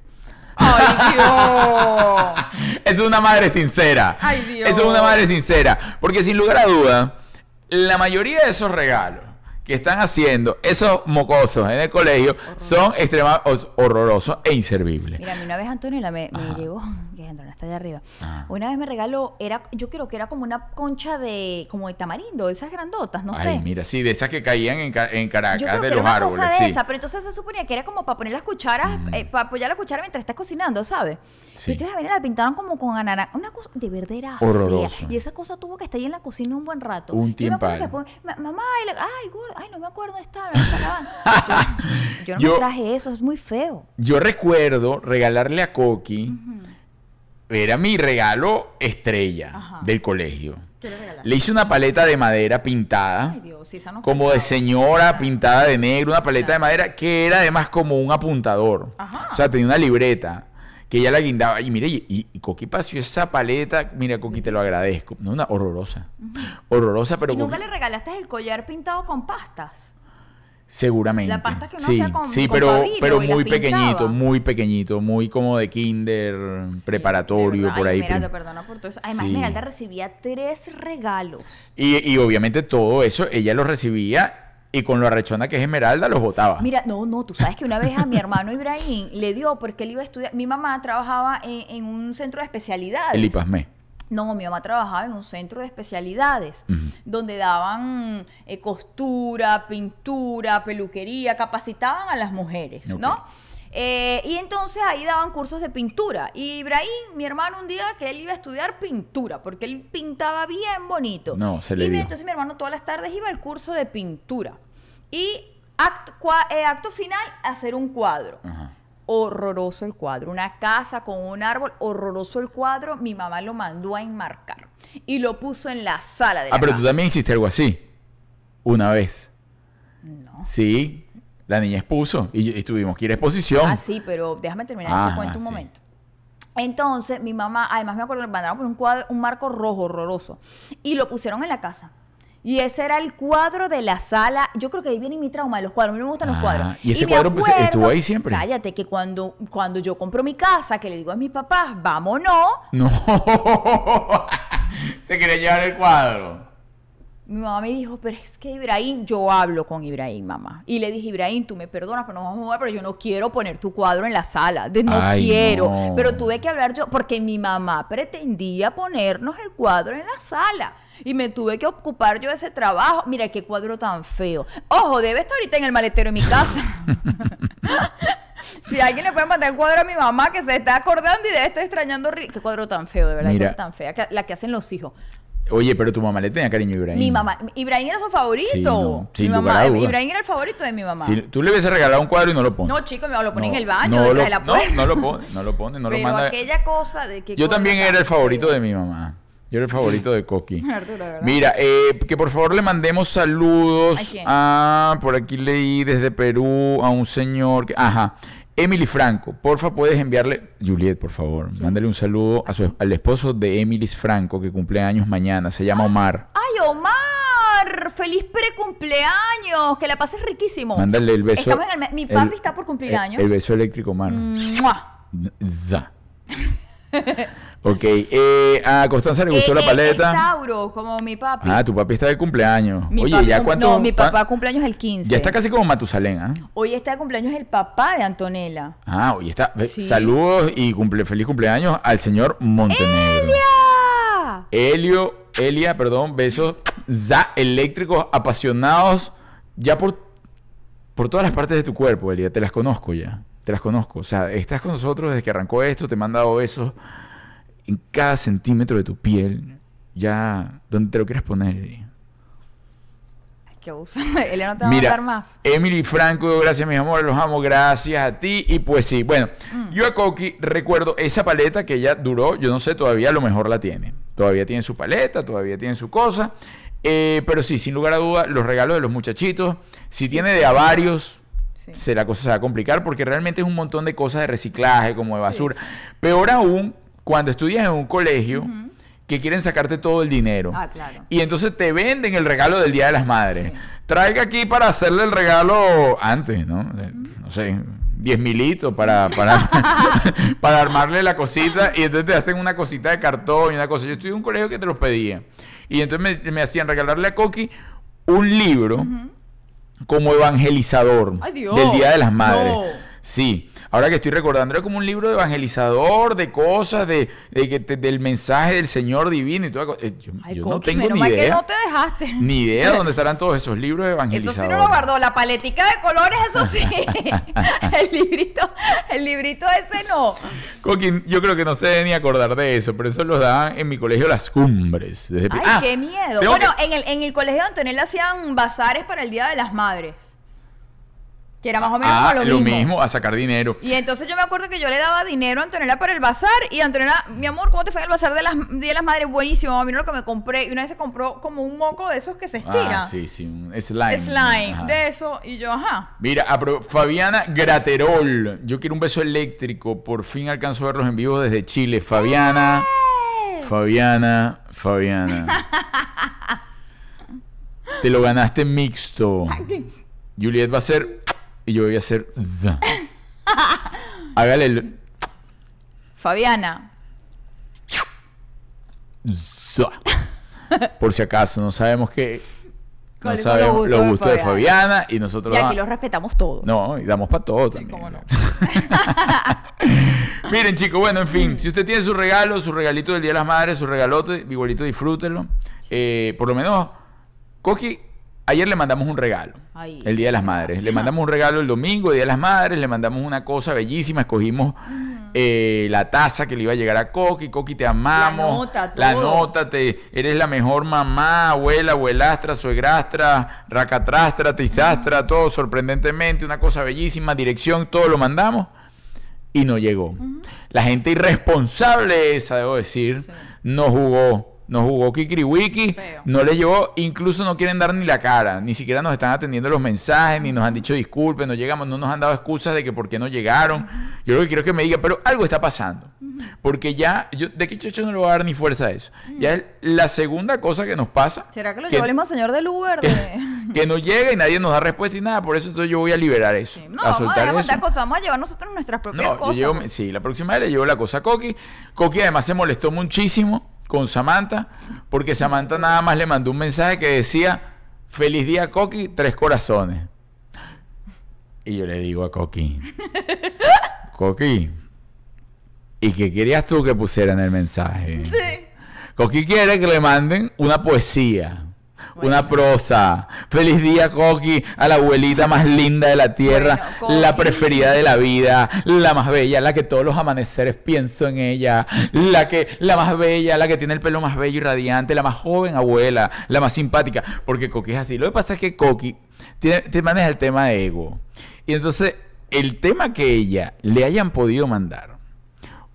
¡Ay, Dios! Es una madre sincera. Ay, Dios. Es una madre sincera. Porque sin lugar a duda, la mayoría de esos regalos que están haciendo esos mocosos en el colegio son extremadamente horrorosos e inservibles. Mira, a mí una vez Antonella me, me llegó, está allá arriba. Ajá. Una vez me regaló, era, yo creo que era como una concha de, como de tamarindo, de esas grandotas, no Ay, sé. mira, sí, de esas que caían en, en Caracas, Yo creo de que los era una árboles, cosa de sí. esa, pero entonces se suponía que era como para poner las cucharas, eh, para apoyar la cuchara mientras estás cocinando, ¿sabes? Sí. Y entonces la pintaron como con anana, una cosa de verdad era fea. Horroroso. Y esa cosa tuvo que estar ahí en la cocina un buen rato. Un ma- mamá, y ay, ay, no me acuerdo está lavando. yo, yo no Yo- me traje eso, es muy feo. Yo recuerdo regalarle a Coqui, era mi regalo estrella Ajá. del colegio. ¿Qué le? Le hice una paleta de madera pintada, Ay, Dios, no como de señora pintada de negro, una paleta de madera que era además como un apuntador. Ajá. O sea, tenía una libreta que ella la guindaba. Y mire, y, y, y Coqui paseó esa paleta, mira, Coqui, te lo agradezco. No, una horrorosa. Horrorosa, pero ¿Y nunca Coqui- le regalaste el collar pintado con pastas? Seguramente. La pasta que uno sí, con- sí, con pero, pero muy pequeñito, muy pequeñito, muy como de kinder, preparatorio, por ahí. Esmeralda, perdona por todo eso. Además, Sí. Esmeralda recibía tres regalos. Y, y obviamente todo eso ella lo recibía y con lo arrechona que es Esmeralda los botaba. Mira, no, no, tú sabes que una vez a mi hermano Ibrahim le dio porque él iba a estudiar. Mi mamá trabajaba en, en un centro de especialidades. El IPASME. No, mi mamá trabajaba en un centro de especialidades donde daban eh, costura, pintura, peluquería, capacitaban a las mujeres. ¿no? Eh, y entonces ahí daban cursos de pintura. Y Ibrahim, mi hermano, un día que él iba a estudiar pintura, porque él pintaba bien bonito. No, se le y vio. entonces mi hermano todas las tardes iba al curso de pintura. Y acto, cua- eh, acto final, hacer un cuadro Ajá. Horroroso el cuadro. Una casa con un árbol, horroroso el cuadro. Mi mamá lo mandó a enmarcar y lo puso en la sala de la Ah, pero tú también hiciste algo así. Una vez. No. Sí. La niña expuso y, y tuvimos que ir a exposición. Ah, sí, pero déjame terminar Ajá, este cuento un sí. momento. Entonces, mi mamá, además me acuerdo que mandaron por un cuadro, un marco rojo horroroso. Y lo pusieron en la casa. Y ese era el cuadro de la sala. Yo creo que ahí viene mi trauma de los cuadros. A mí no me gustan los Ah, cuadros. y ese cuadro, pues, estuvo ahí siempre. Cállate, que cuando, cuando yo compro mi casa, que le digo a mis papás, vámonos, No. Se quería llevar el cuadro. Mi mamá me dijo, pero es que Ibrahim, yo hablo con Ibrahim, mamá. Y le dije, Ibrahim, tú me perdonas, pero nos vamos a mover, pero yo no quiero poner tu cuadro en la sala. De, no Ay, quiero. no. Pero tuve que hablar yo, porque mi mamá pretendía ponernos el cuadro en la sala. Y me tuve que ocupar yo de ese trabajo. Mira qué cuadro tan feo. Ojo, debe estar ahorita en el maletero de mi casa. si alguien le puede mandar el cuadro a mi mamá que se está acordando y debe estar extrañando. Qué cuadro tan feo, de verdad. Mira. cosa tan fea. que- la que hacen los hijos. Oye, pero tu mamá le tenía cariño a Ibrahim. Mi mamá, Ibrahim era su favorito. Sí, no, mi mamá. Ibrahim era el favorito de mi mamá. Si tú le hubieses regalado un cuadro y no lo pones. No, chico, mamá lo pone No, en el baño, no detrás lo- de la no, puerta. No, lo pone, no lo pone, no Pero lo manda. aquella cosa de que. Yo también era el favorito de mi mamá. Yo era el favorito de Coqui. Arturo, verdad. Mira, eh, que por favor le mandemos saludos ¿A quién? por aquí leí desde Perú a un señor que, ajá, Emily Franco. Porfa, puedes enviarle, Juliet, por favor, mándale un saludo a su, al esposo de Emily Franco que cumple años mañana, se llama Omar. ¡Ay, Omar! ¡Feliz precumpleaños! Que la pases riquísimo. Mándale el beso. El Mi el- papi está por cumplir años. El beso eléctrico, Omar. ¡Mua! Ok, eh, a Constanza le gustó Eh, la paleta. Es Tauro, como mi papi. Ah, tu papi está de cumpleaños. Mi Oye, ¿ya cuánto? No, mi papá cuán- cumpleaños el 15. Ya está casi como Matusalén, ¿ah? Hoy está de cumpleaños el papá de Antonella. Ah, oye, está. Sí. Saludos y cumple, feliz cumpleaños al señor Montenegro. ¡Elia! Elio, Elia, perdón, besos za eléctricos apasionados ya por, por todas las partes de tu cuerpo, Elia. Te las conozco ya. Te las conozco. O sea, estás con nosotros desde que arrancó esto, te he mandado besos en cada centímetro de tu piel. Ya, donde te lo quieras poner. Ay, qué abuso. Elia no te va a mandar más. Emily Franco, gracias mis amores, los amo, gracias a ti. Y pues sí, bueno, Mm. yo a Coqui recuerdo esa paleta que ya duró, yo no sé, todavía a lo mejor la tiene. Todavía tiene su paleta, todavía tiene su cosa. Eh, pero sí, sin lugar a duda, los regalos de los muchachitos, si tiene de a varios, Sí. se la cosa se va a complicar porque realmente es un montón de cosas de reciclaje, como de Sí, basura. Peor aún, cuando estudias en un colegio que quieren sacarte todo el dinero. Ah, claro. Y entonces te venden el regalo del Día de las Madres. Traiga aquí para hacerle el regalo antes, ¿no? No sé, 10 militos para, para, para armarle la cosita y entonces te hacen una cosita de cartón y una cosa. Yo estudié en un colegio que te los pedía. Y entonces me, me hacían regalarle a Coqui un libro como evangelizador Ay, del Día de las Madres. No. Sí, ahora que estoy recordando, era como un libro de evangelizador, de cosas, de, de del mensaje del Señor divino y toda eh, Yo, Ay, yo no tengo menos ni mal que idea. no te dejaste. Ni idea de dónde estarán todos esos libros de Eso sí no lo guardó, la paletica de colores, eso sí. el librito, el librito ese no. Coqui, yo creo que no se debe ni acordar de eso, pero eso lo daban en mi colegio Las Cumbres. desde Ay, Ah, qué miedo. Bueno, que- en, el, en el colegio de Antonella hacían bazares para el Día de las Madres. Que era más o menos ah, como lo mismo, a sacar dinero. Y entonces yo me acuerdo que yo le daba dinero a Antonella para el bazar y Antonella, mi amor, ¿cómo te fue en el bazar de las, de las Madres? Buenísimo, mira lo que me compré. Y una vez se compró como un moco de esos que se estira. Ah, sí, sí, un slime. Slime, Ajá. de eso. Y yo, ajá. Mira, Fabiana Graterol. Yo quiero un beso eléctrico. Por fin alcanzo a verlos en vivo desde Chile. Fabiana. Fabiana. Fabiana. Te lo ganaste mixto. Juliet va a ser. Y yo voy a hacer. Hágale el. Fabiana. Por si acaso, no sabemos qué. No ¿Cuáles son los sabemos los de gustos de Fabiana? Fabiana y nosotros. Y aquí los respetamos todos. No, y damos para todo también. cómo no. Miren, chicos, bueno, en fin, si usted tiene su regalo, su regalito del Día de las Madres, su regalote, igualito disfrútenlo. Eh, por lo menos, Coqui, ayer le mandamos un regalo. Ay. El Día de las Madres. Le mandamos un regalo el domingo, el Día de las Madres, le mandamos una cosa bellísima, escogimos eh, la taza que le iba a llegar a Coqui, Coqui, te amamos. nota, La nota, te, eres la mejor mamá, abuela, abuelastra, suegrastra, racatrastra, tizastra, todo sorprendentemente, una cosa bellísima, dirección, todo lo mandamos y no llegó. La gente irresponsable esa, debo decir, Sí. no jugó. No jugó Kikiriwiki, no les llegó, incluso no quieren dar ni la cara, ni siquiera nos están atendiendo los mensajes, ni nos han dicho disculpen, no llegamos, no nos han dado excusas de que por qué no llegaron. Yo lo que quiero es que me diga, pero algo está pasando. Porque ya, yo, de que yo no le voy a dar ni fuerza a eso. Ya es la segunda cosa que nos pasa. ¿Será que lo llevó el mismo señor del Uber? De... que no llega y nadie nos da respuesta y nada, por eso entonces yo voy a liberar eso. Sí, No, a vamos a soltar eso. cosas, vamos a llevar nosotros nuestras propias No, yo cosas. llevo- pues. sí, la próxima vez le llevo la cosa a Coqui. Coqui además se molestó muchísimo con Samantha, porque Samantha nada más le mandó un mensaje que decía, feliz día Coqui, tres corazones. Y yo le digo a Coqui, Coqui, ¿y qué querías tú que pusiera en el mensaje? Sí. Coqui quiere que le manden una poesía, una prosa. Feliz día, Coqui, a la abuelita más linda de la tierra, Bueno, la preferida de la vida, la más bella, la que todos los amaneceres pienso en ella, la que, la más bella, la que tiene el pelo más bello y radiante, la más joven abuela, la más simpática, porque Coqui es así. Lo que pasa es que Coqui tiene, te maneja el tema de ego. Y entonces, el tema que ella le hayan podido mandar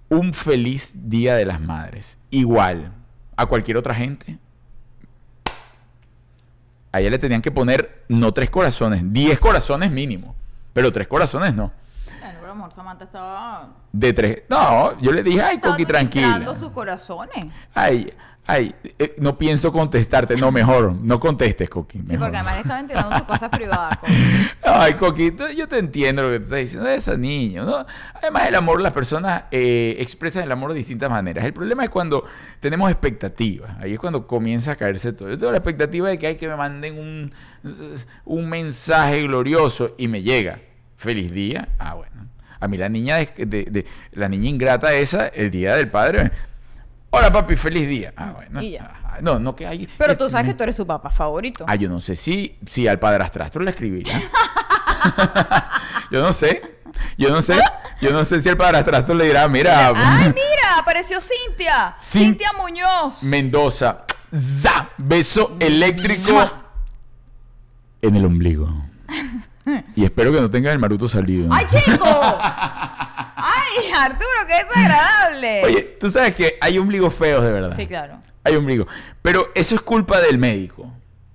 un feliz día de las madres, igual a cualquier otra gente. A ella le tenían que poner no tres corazones, diez corazones mínimo, pero tres corazones no. Bueno, pero amor, Samantha estaba... De tres, no, yo le dije, ay, Coqui, tranquila. sus corazones. Ay, ay, eh, no pienso contestarte, no, mejor, no contestes, Coqui. Sí, porque además le estaba enterando sus cosas privadas. con- Ay, Coquito, yo te entiendo lo que tú estás diciendo de esa niña, ¿no? Además, el amor, las personas eh, expresan el amor de distintas maneras. El problema es cuando tenemos expectativas. Ahí es cuando comienza a caerse todo. Yo tengo la expectativa de que hay que me manden un, un mensaje glorioso y me llega. Feliz día. Ah, bueno. A mí la niña de, de- de- la niña ingrata esa, el día del padre. Hola papi, feliz día. Ah, bueno. Y ya. Ah, No, no que hay. Pero tú sabes que tú eres su papá favorito. Ah, yo no sé si, si al padrastrastro le escribirá. yo no sé. Yo no sé. Yo no sé si al padrastrastro le dirá, mira, ¡Ay, mira! Apareció Cintia. Cin- Cintia Muñoz. Mendoza. ¡Za! Beso eléctrico en el ombligo. Y espero que no tengas el maruto salido. ¡Ay, chico! ¡Ay, Arturo, qué desagradable! Oye, tú sabes que hay ombligos feos de verdad. Sí, claro. Hay ombligo. Pero eso es culpa del médico.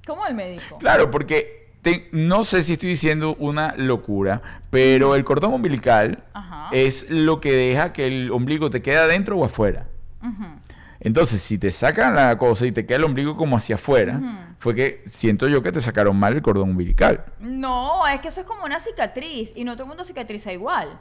¿Cómo el médico? Claro, porque te- no sé si estoy diciendo una locura, pero el cordón umbilical Ajá. es lo que deja que el ombligo te quede adentro o afuera. Entonces, si te sacan la cosa y te queda el ombligo como hacia afuera, fue que siento yo que te sacaron mal el cordón umbilical. No, es que eso es como una cicatriz y no todo el mundo cicatriza igual.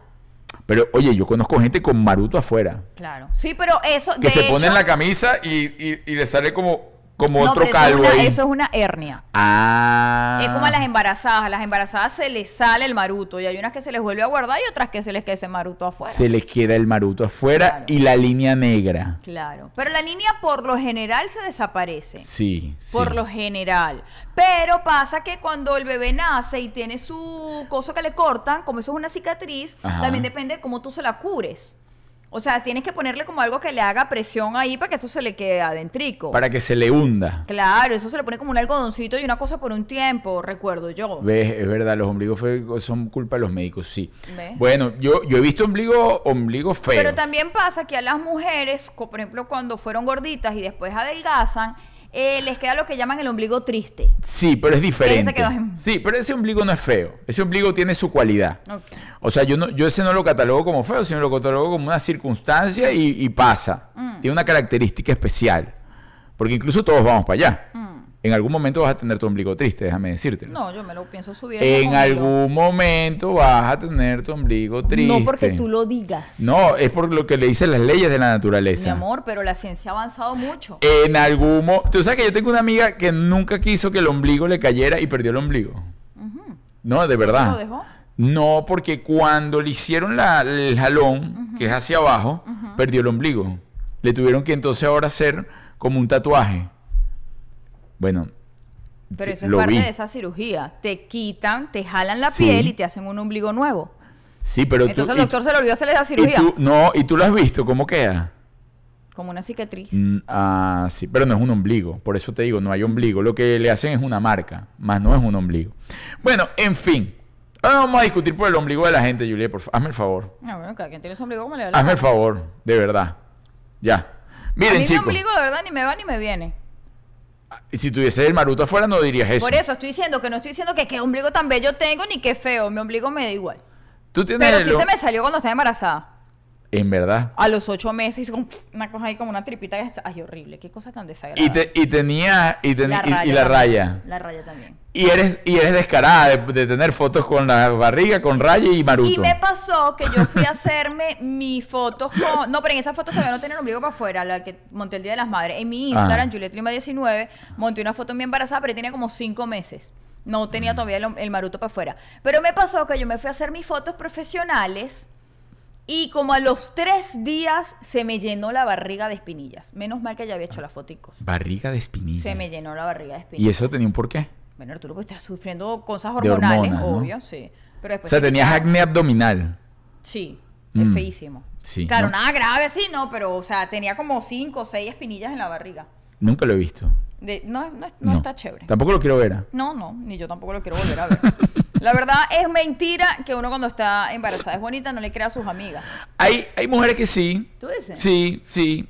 Pero, oye, yo conozco gente con maruto afuera, Claro. Sí, pero eso. que de se pone hecho- en la camisa y, y- y le sale como, como No, otro pero eso es calvo una- ahí. eso es una hernia. Ah. Es como a las embarazadas. A las embarazadas se les sale el maruto y hay unas que se les vuelve a guardar y otras que se les queda ese maruto afuera. Se les queda el maruto afuera Claro. y la línea negra. Claro. Pero la niña por lo general se desaparece. Sí, sí. Por lo general. Pero pasa que cuando el bebé nace y tiene su cosa que le cortan, como eso es una cicatriz, Ajá. también depende de cómo tú se la cures. O sea, tienes que ponerle como algo que le haga presión ahí para que eso se le quede adentrico. Para que se le hunda. Claro, eso se le pone como un algodoncito y una cosa por un tiempo, recuerdo yo. ¿Ves? Es verdad, los ombligos feos son culpa de los médicos, sí. ¿Ves? Bueno, yo, yo he visto ombligo, ombligo feo. Pero también pasa que a las mujeres, por ejemplo, cuando fueron gorditas y después adelgazan, eh, les queda lo que llaman el ombligo triste. Sí, pero es diferente. quedó en- Sí, pero ese ombligo no es feo. Ese ombligo tiene su cualidad. O sea, yo, no, yo ese no lo catalogo como feo, sino lo catalogo como una circunstancia y, y pasa. Mm. Tiene una característica especial. Porque incluso todos vamos para allá. Mm. En algún momento vas a tener tu ombligo triste, déjame decirte. No, yo me lo pienso subir. En algún momento vas a tener tu ombligo triste. No porque tú lo digas. No, es por lo que le dicen las leyes de la naturaleza. Mi amor, pero la ciencia ha avanzado mucho. En algún momento. Tú sabes que yo tengo una amiga que nunca quiso que el ombligo le cayera y perdió el ombligo. No, de ¿Por qué verdad. lo dejó? No, porque cuando le hicieron la- el jalón, que es hacia abajo, perdió el ombligo. Le tuvieron que entonces ahora hacer como un tatuaje. Bueno, Pero eso es parte vi. de esa cirugía. Te quitan, te jalan la Sí. piel y te hacen un ombligo nuevo. Sí, pero Entonces tú. el doctor se le olvidó hacerle esa y, cirugía. y tú- no, y tú lo has visto, ¿cómo queda? Como una cicatriz. Mm, ah, sí, pero no es un ombligo. Por eso te digo, no hay ombligo. Lo que le hacen es una marca, más no es un ombligo. Bueno, en fin. Ahora vamos a discutir por el ombligo de la gente, Julia. Por hazme el favor. Ah, bueno, cada quien tiene su ombligo como le da Hazme el favor, de verdad. Ya. A Miren, mí mi chicos. ombligo de verdad ni me va ni me viene. Si tuviese el maruto afuera, no dirías eso. Por eso estoy diciendo que no estoy diciendo que qué ombligo tan bello tengo ni qué feo. Mi ombligo me da igual. Tú tienes Pero el sí se me salió cuando estaba embarazada. En verdad. A los ocho meses hizo una cosa ahí como una tripita. que- Ay, horrible. Qué cosa tan desagradable. Y, te, y tenía. Y, teni- y- y la raya. La raya también. Y eres, y eres descarada de, de tener fotos con la barriga, con raya y maruto. Y me pasó que yo fui a hacerme mis fotos con... No, pero en esas fotos todavía no tenía el ombligo para afuera, la que monté el Día de las Madres. En mi Instagram. Juliet Lima 19, monté una foto en mi embarazada, pero tenía como cinco meses. No tenía Mm. todavía el, el maruto para afuera. Pero me pasó que yo me fui a hacer mis fotos profesionales y como a los tres días se me llenó la barriga de espinillas. Menos mal que ya había hecho las foticos. Barriga de espinilla. Se me llenó la barriga de ¿Y espinillas. eso tenía un porqué? Bueno, Arturo, pues estás sufriendo cosas hormonales, hormonas, ¿no? obvio, sí. Pero O después sea, se te tenías acné abdominal. Sí, es Mm. feísimo. Sí, Claro, no. nada grave, sí, no, pero, o sea, tenía como cinco o seis espinillas en la barriga. Nunca lo he visto. De- no, no, no está chévere. Tampoco lo quiero ver. ¿ah? No, no, ni yo tampoco lo quiero volver a ver. La verdad es mentira que uno cuando está embarazada es bonita, no le crea a sus amigas. Hay, hay mujeres que sí. ¿Tú dices? Sí, sí.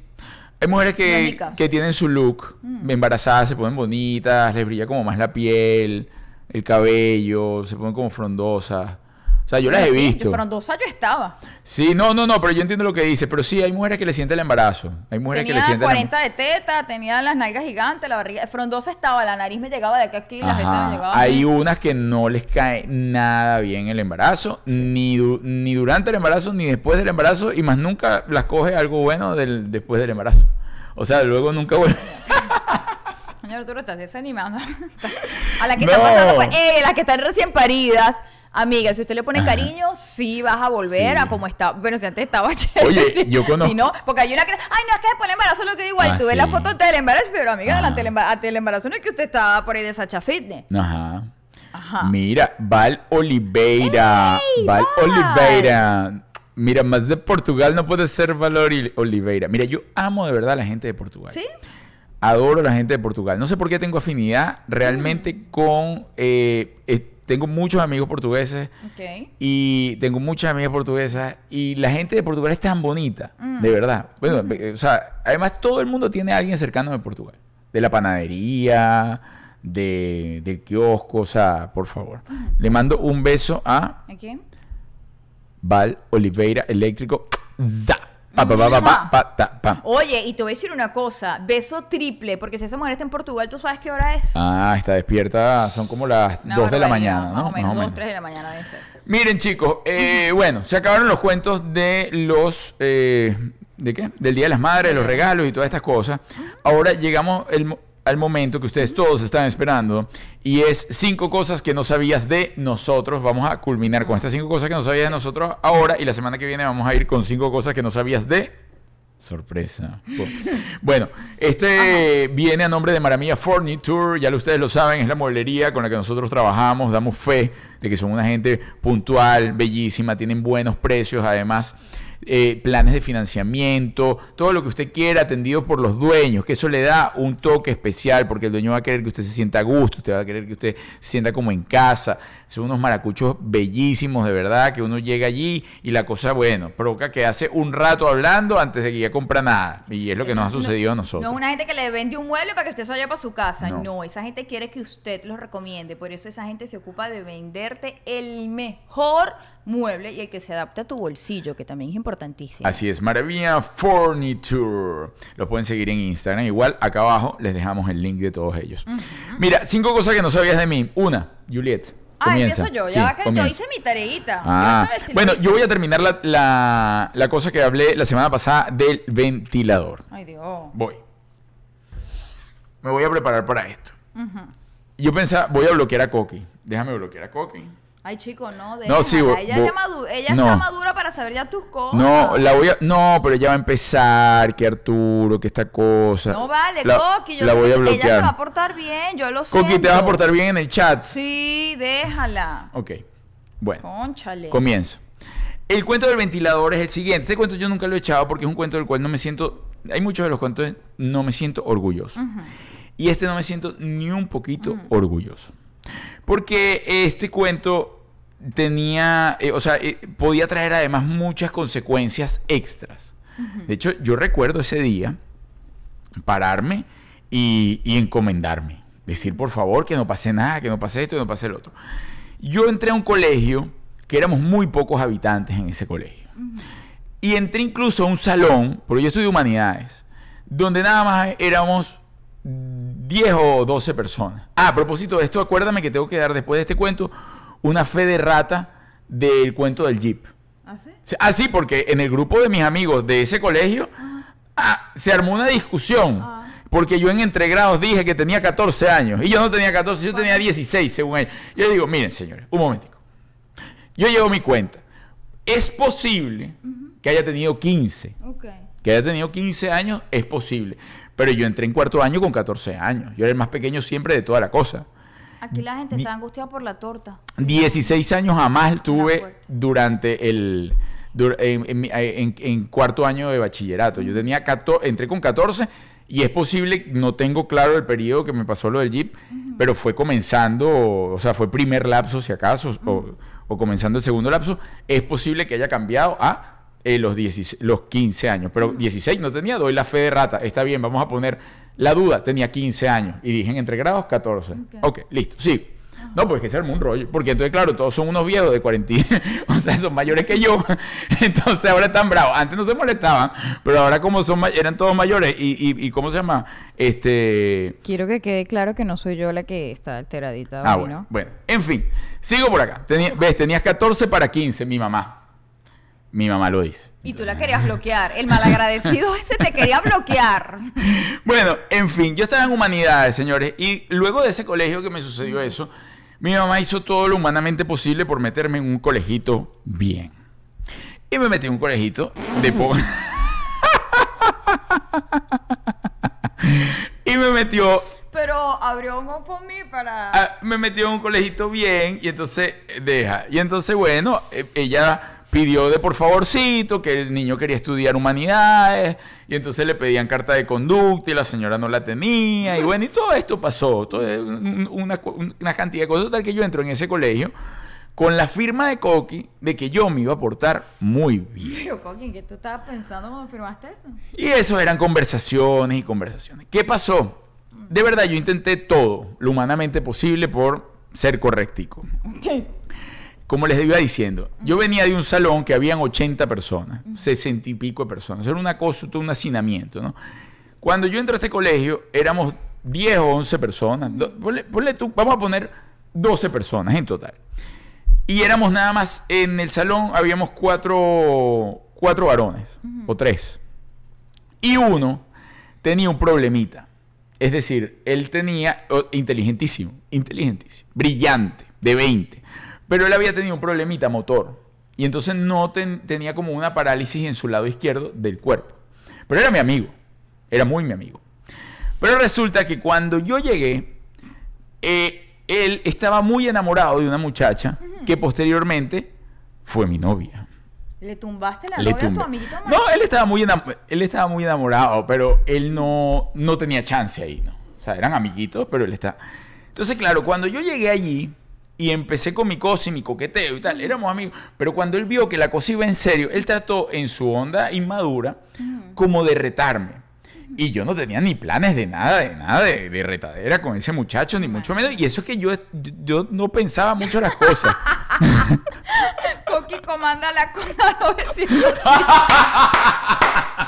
Hay mujeres que. Mm. que tienen su look. Embarazadas, se ponen bonitas, les brilla como más la piel, el cabello, se ponen como frondosas. O sea, yo las he Sí, visto. Frondosa yo estaba. Sí, no, no, no, pero yo entiendo lo que dice. Pero sí, hay mujeres que le sienten el embarazo. Hay mujeres que le sienten el 40 de teta, tenía las nalgas gigantes, la barriga. Frondosa estaba, la nariz me llegaba de acá a aquí, la gente Ajá. me llegaba. Hay aquí. unas que no les cae nada bien el embarazo, ni, du- ni durante el embarazo, ni después del embarazo, y más nunca las coge algo bueno del, después del embarazo. O sea, luego nunca vuelve. Señor Arturo, estás desanimando. a la que No. están pasando, pues, eh, las que están recién paridas. Amiga, si usted le pone Ajá. cariño, sí vas a volver Sí. a como estaba. Bueno, si antes estaba chévere. Oye, yo conozco- Si no, porque hay una que. Ay, no, es que después del embarazo lo que digo. Ah, tú ves sí. la foto antes del embarazo, pero amiga, Ajá. delante del emba- antes del embarazo no es que usted estaba por ahí de Sacha Fitness. Ajá. Ajá. Mira, Val Oliveira. ¡Ey, Val Val! Oliveira. Mira, más de Portugal no puede ser Val Oliveira. Mira, yo amo de verdad a la gente de Portugal. ¿Sí? Adoro a la gente de Portugal. No sé por qué tengo afinidad realmente Mm. con... eh, eh, tengo muchos amigos portugueses Ok. y tengo muchas amigas portuguesas y la gente de Portugal es tan bonita, Mm. de verdad. Bueno, eh, o sea, además todo el mundo tiene a alguien cercano de Portugal. De la panadería, de, del kiosco, o sea, por favor. Le mando un beso a Aquí. Val Oliveira Eléctrico. za, pa, pa, pa. Oye, y te voy a decir una cosa. Beso triple, porque si esa mujer está en Portugal, ¿tú sabes qué hora es? Ah, está despierta, son como las Una 2 de la mañana, ¿no? Más o menos, Más o 2, menos. 3 de la mañana debe ser. Miren, chicos, eh, bueno, se acabaron los cuentos de los. eh, ¿De qué? Del Día de las Madres, los regalos y todas estas cosas. Ahora llegamos. El, al momento que ustedes todos están esperando y es cinco cosas que no sabías de nosotros. Vamos a culminar con estas cinco cosas que no sabías de nosotros ahora y la semana que viene vamos a ir con cinco cosas que no sabías de sorpresa. Bueno, este viene a nombre de Maravilla Furniture, ya ustedes lo saben, es la mueblería con la que nosotros trabajamos, damos fe de que son una gente puntual, bellísima, tienen buenos precios, además eh, planes de financiamiento, todo lo que usted quiera atendido por los dueños, que eso le da un toque especial porque el dueño va a querer que usted se sienta a gusto, usted va a querer que usted se sienta como en casa. Son unos maracuchos bellísimos, de verdad, que uno llega allí y la cosa, bueno, provoca que hace un rato hablando antes de que ya compra nada. Y es lo que nos ha sucedido a nosotros. No es una gente que le vende un mueble para que usted se vaya para su casa. No. esa gente quiere que usted lo recomiende. Por eso esa gente se ocupa de venderte el mejor mueble y el que se adapte a tu bolsillo, que también es importantísimo. Así es, Maravilla Furniture. Los pueden seguir en Instagram. Igual acá abajo les dejamos el link de todos ellos. Mira, cinco cosas que no sabías de mí. Una, Juliet. Ah, empiezo yo. Ya va que yo hice mi tareita. Ah. bueno, yo voy a terminar la, la, cosa que hablé la semana pasada del ventilador. Ay, Dios. Voy. Me voy a preparar para esto. Yo pensaba, voy a bloquear a Coqui. Déjame bloquear a Coqui. Ay, chico, no, No, sí, ella, ella está madura para saber ya tus cosas. No, la voy a, no, pero ella va a empezar, que Arturo, que esta cosa. No vale, Coqui, yo la voy a bloquear. ella se va a portar bien, yo lo sé. Coqui, ¿te vas a portar bien en el chat? Sí, déjala. Ok, bueno. Conchale. Comienzo. El cuento del ventilador es el siguiente. Este cuento yo nunca lo he echado porque es un cuento del cual no me siento... Hay muchos de los cuentos no me siento orgulloso. Y este no me siento ni un poquito orgulloso. Porque este cuento tenía, eh, o sea, eh, podía traer además muchas consecuencias extras. De hecho, yo recuerdo ese día pararme y, encomendarme. Decir, por favor, que no pase nada, que no pase esto, que no pase el otro. Yo entré a un colegio que éramos muy pocos habitantes en ese colegio. Y entré incluso a un salón, porque yo estudio humanidades, donde nada más éramos 10 o 12 personas. Ah, a propósito de esto, acuérdame que tengo que dar después de este cuento una fe de rata del cuento del Jeep. ¿Ah, sí? Ah, sí, porque en el grupo de mis amigos de ese colegio ah, se armó una discusión. Ah. Porque yo en entregrados dije que tenía 14 años. Y yo no tenía 14, yo tenía 16, según ellos. Yo digo, miren, señores, un momentico. Yo llevo mi cuenta. Es posible que haya tenido 15. Que haya tenido 15 años, es posible. Pero yo entré en cuarto año con 14 años. Yo era el más pequeño siempre de toda la cosa. Aquí la gente está angustiada por la torta. 16 años jamás tuve durante el... en, cuarto año de bachillerato. Yo tenía 14, entré con 14 y es posible, no tengo claro el periodo que me pasó lo del Jeep, pero fue comenzando, o sea, fue primer lapso si acaso, o, comenzando el segundo lapso. Es posible que haya cambiado a eh, los, los 15 años, pero 16 no tenía, doy la fe de rata. Está bien, vamos a poner la duda tenía 15 años y dije entre grados 14. Ok, listo, sí. No, pues que se armó un rollo. Porque entonces, claro, todos son unos viejos de 40. o sea, son mayores que yo. entonces ahora están bravos. Antes no se molestaban, pero ahora como son eran todos mayores. Y, ¿cómo se llama? Este. Quiero que quede claro que no soy yo la que está alteradita. Ah, bueno. Bueno, en fin. Sigo por acá. ¿Ves? Tenías 14 para 15, mi mamá. Mi mamá lo dice. Y tú la querías bloquear. El malagradecido ese te quería bloquear. Bueno, en fin, yo estaba en humanidades, señores. Y luego de ese colegio que me sucedió eso, mi mamá hizo todo lo humanamente posible por meterme en un colegito bien. Y me metí en un colegito de poco. y me metió pero abrió un mí para. Ah, me metió en un colegito bien y entonces deja. Y entonces, bueno, e, ella pidió de por favorcito que el niño quería estudiar humanidades y entonces le pedían carta de conducta y la señora no la tenía y bueno, y todo esto pasó, una, una, cantidad de cosas tal que yo entro en ese colegio con la firma de Coqui de que yo me iba a portar muy bien. Pero Coqui, ¿qué tú estabas pensando cuando firmaste eso? Y eso eran conversaciones y conversaciones. ¿Qué pasó? De verdad, yo intenté todo lo humanamente posible por ser correctico como les iba diciendo, yo venía de un salón que habían 80 personas, 60 y pico de personas. Era una cosa, un hacinamiento, ¿no? Cuando yo entré a este colegio, éramos 10 o 11 personas. Ponle, tú, vamos a poner 12 personas en total. Y éramos nada más, en el salón habíamos cuatro, cuatro varones, o tres. Y uno tenía un problemita Es decir, él tenía, oh, inteligentísimo, inteligentísimo, brillante, de 20, pero él había tenido un problemita motor y entonces no ten- tenía como una parálisis en su lado izquierdo del cuerpo. Pero era mi amigo, era muy mi amigo. Pero resulta que cuando yo llegué, eh, él estaba muy enamorado de una muchacha que posteriormente fue mi novia. Le tumbaste la Le novia a tu amiguito No, él estaba muy él estaba muy enamorado, pero él no, no tenía chance ahí, ¿no? O sea, eran amiguitos, pero él está. Entonces, claro, cuando yo llegué allí y empecé con mi cosa y mi coqueteo y tal, éramos amigos, pero cuando él vio que la cosa iba en serio, él trató en su onda inmadura como de retarme. Y yo no tenía ni planes de nada, de nada, de, de retadera con ese muchacho, ni mucho menos. Y eso es que yo, yo no pensaba mucho las cosas. Coqui comanda la cosa 900.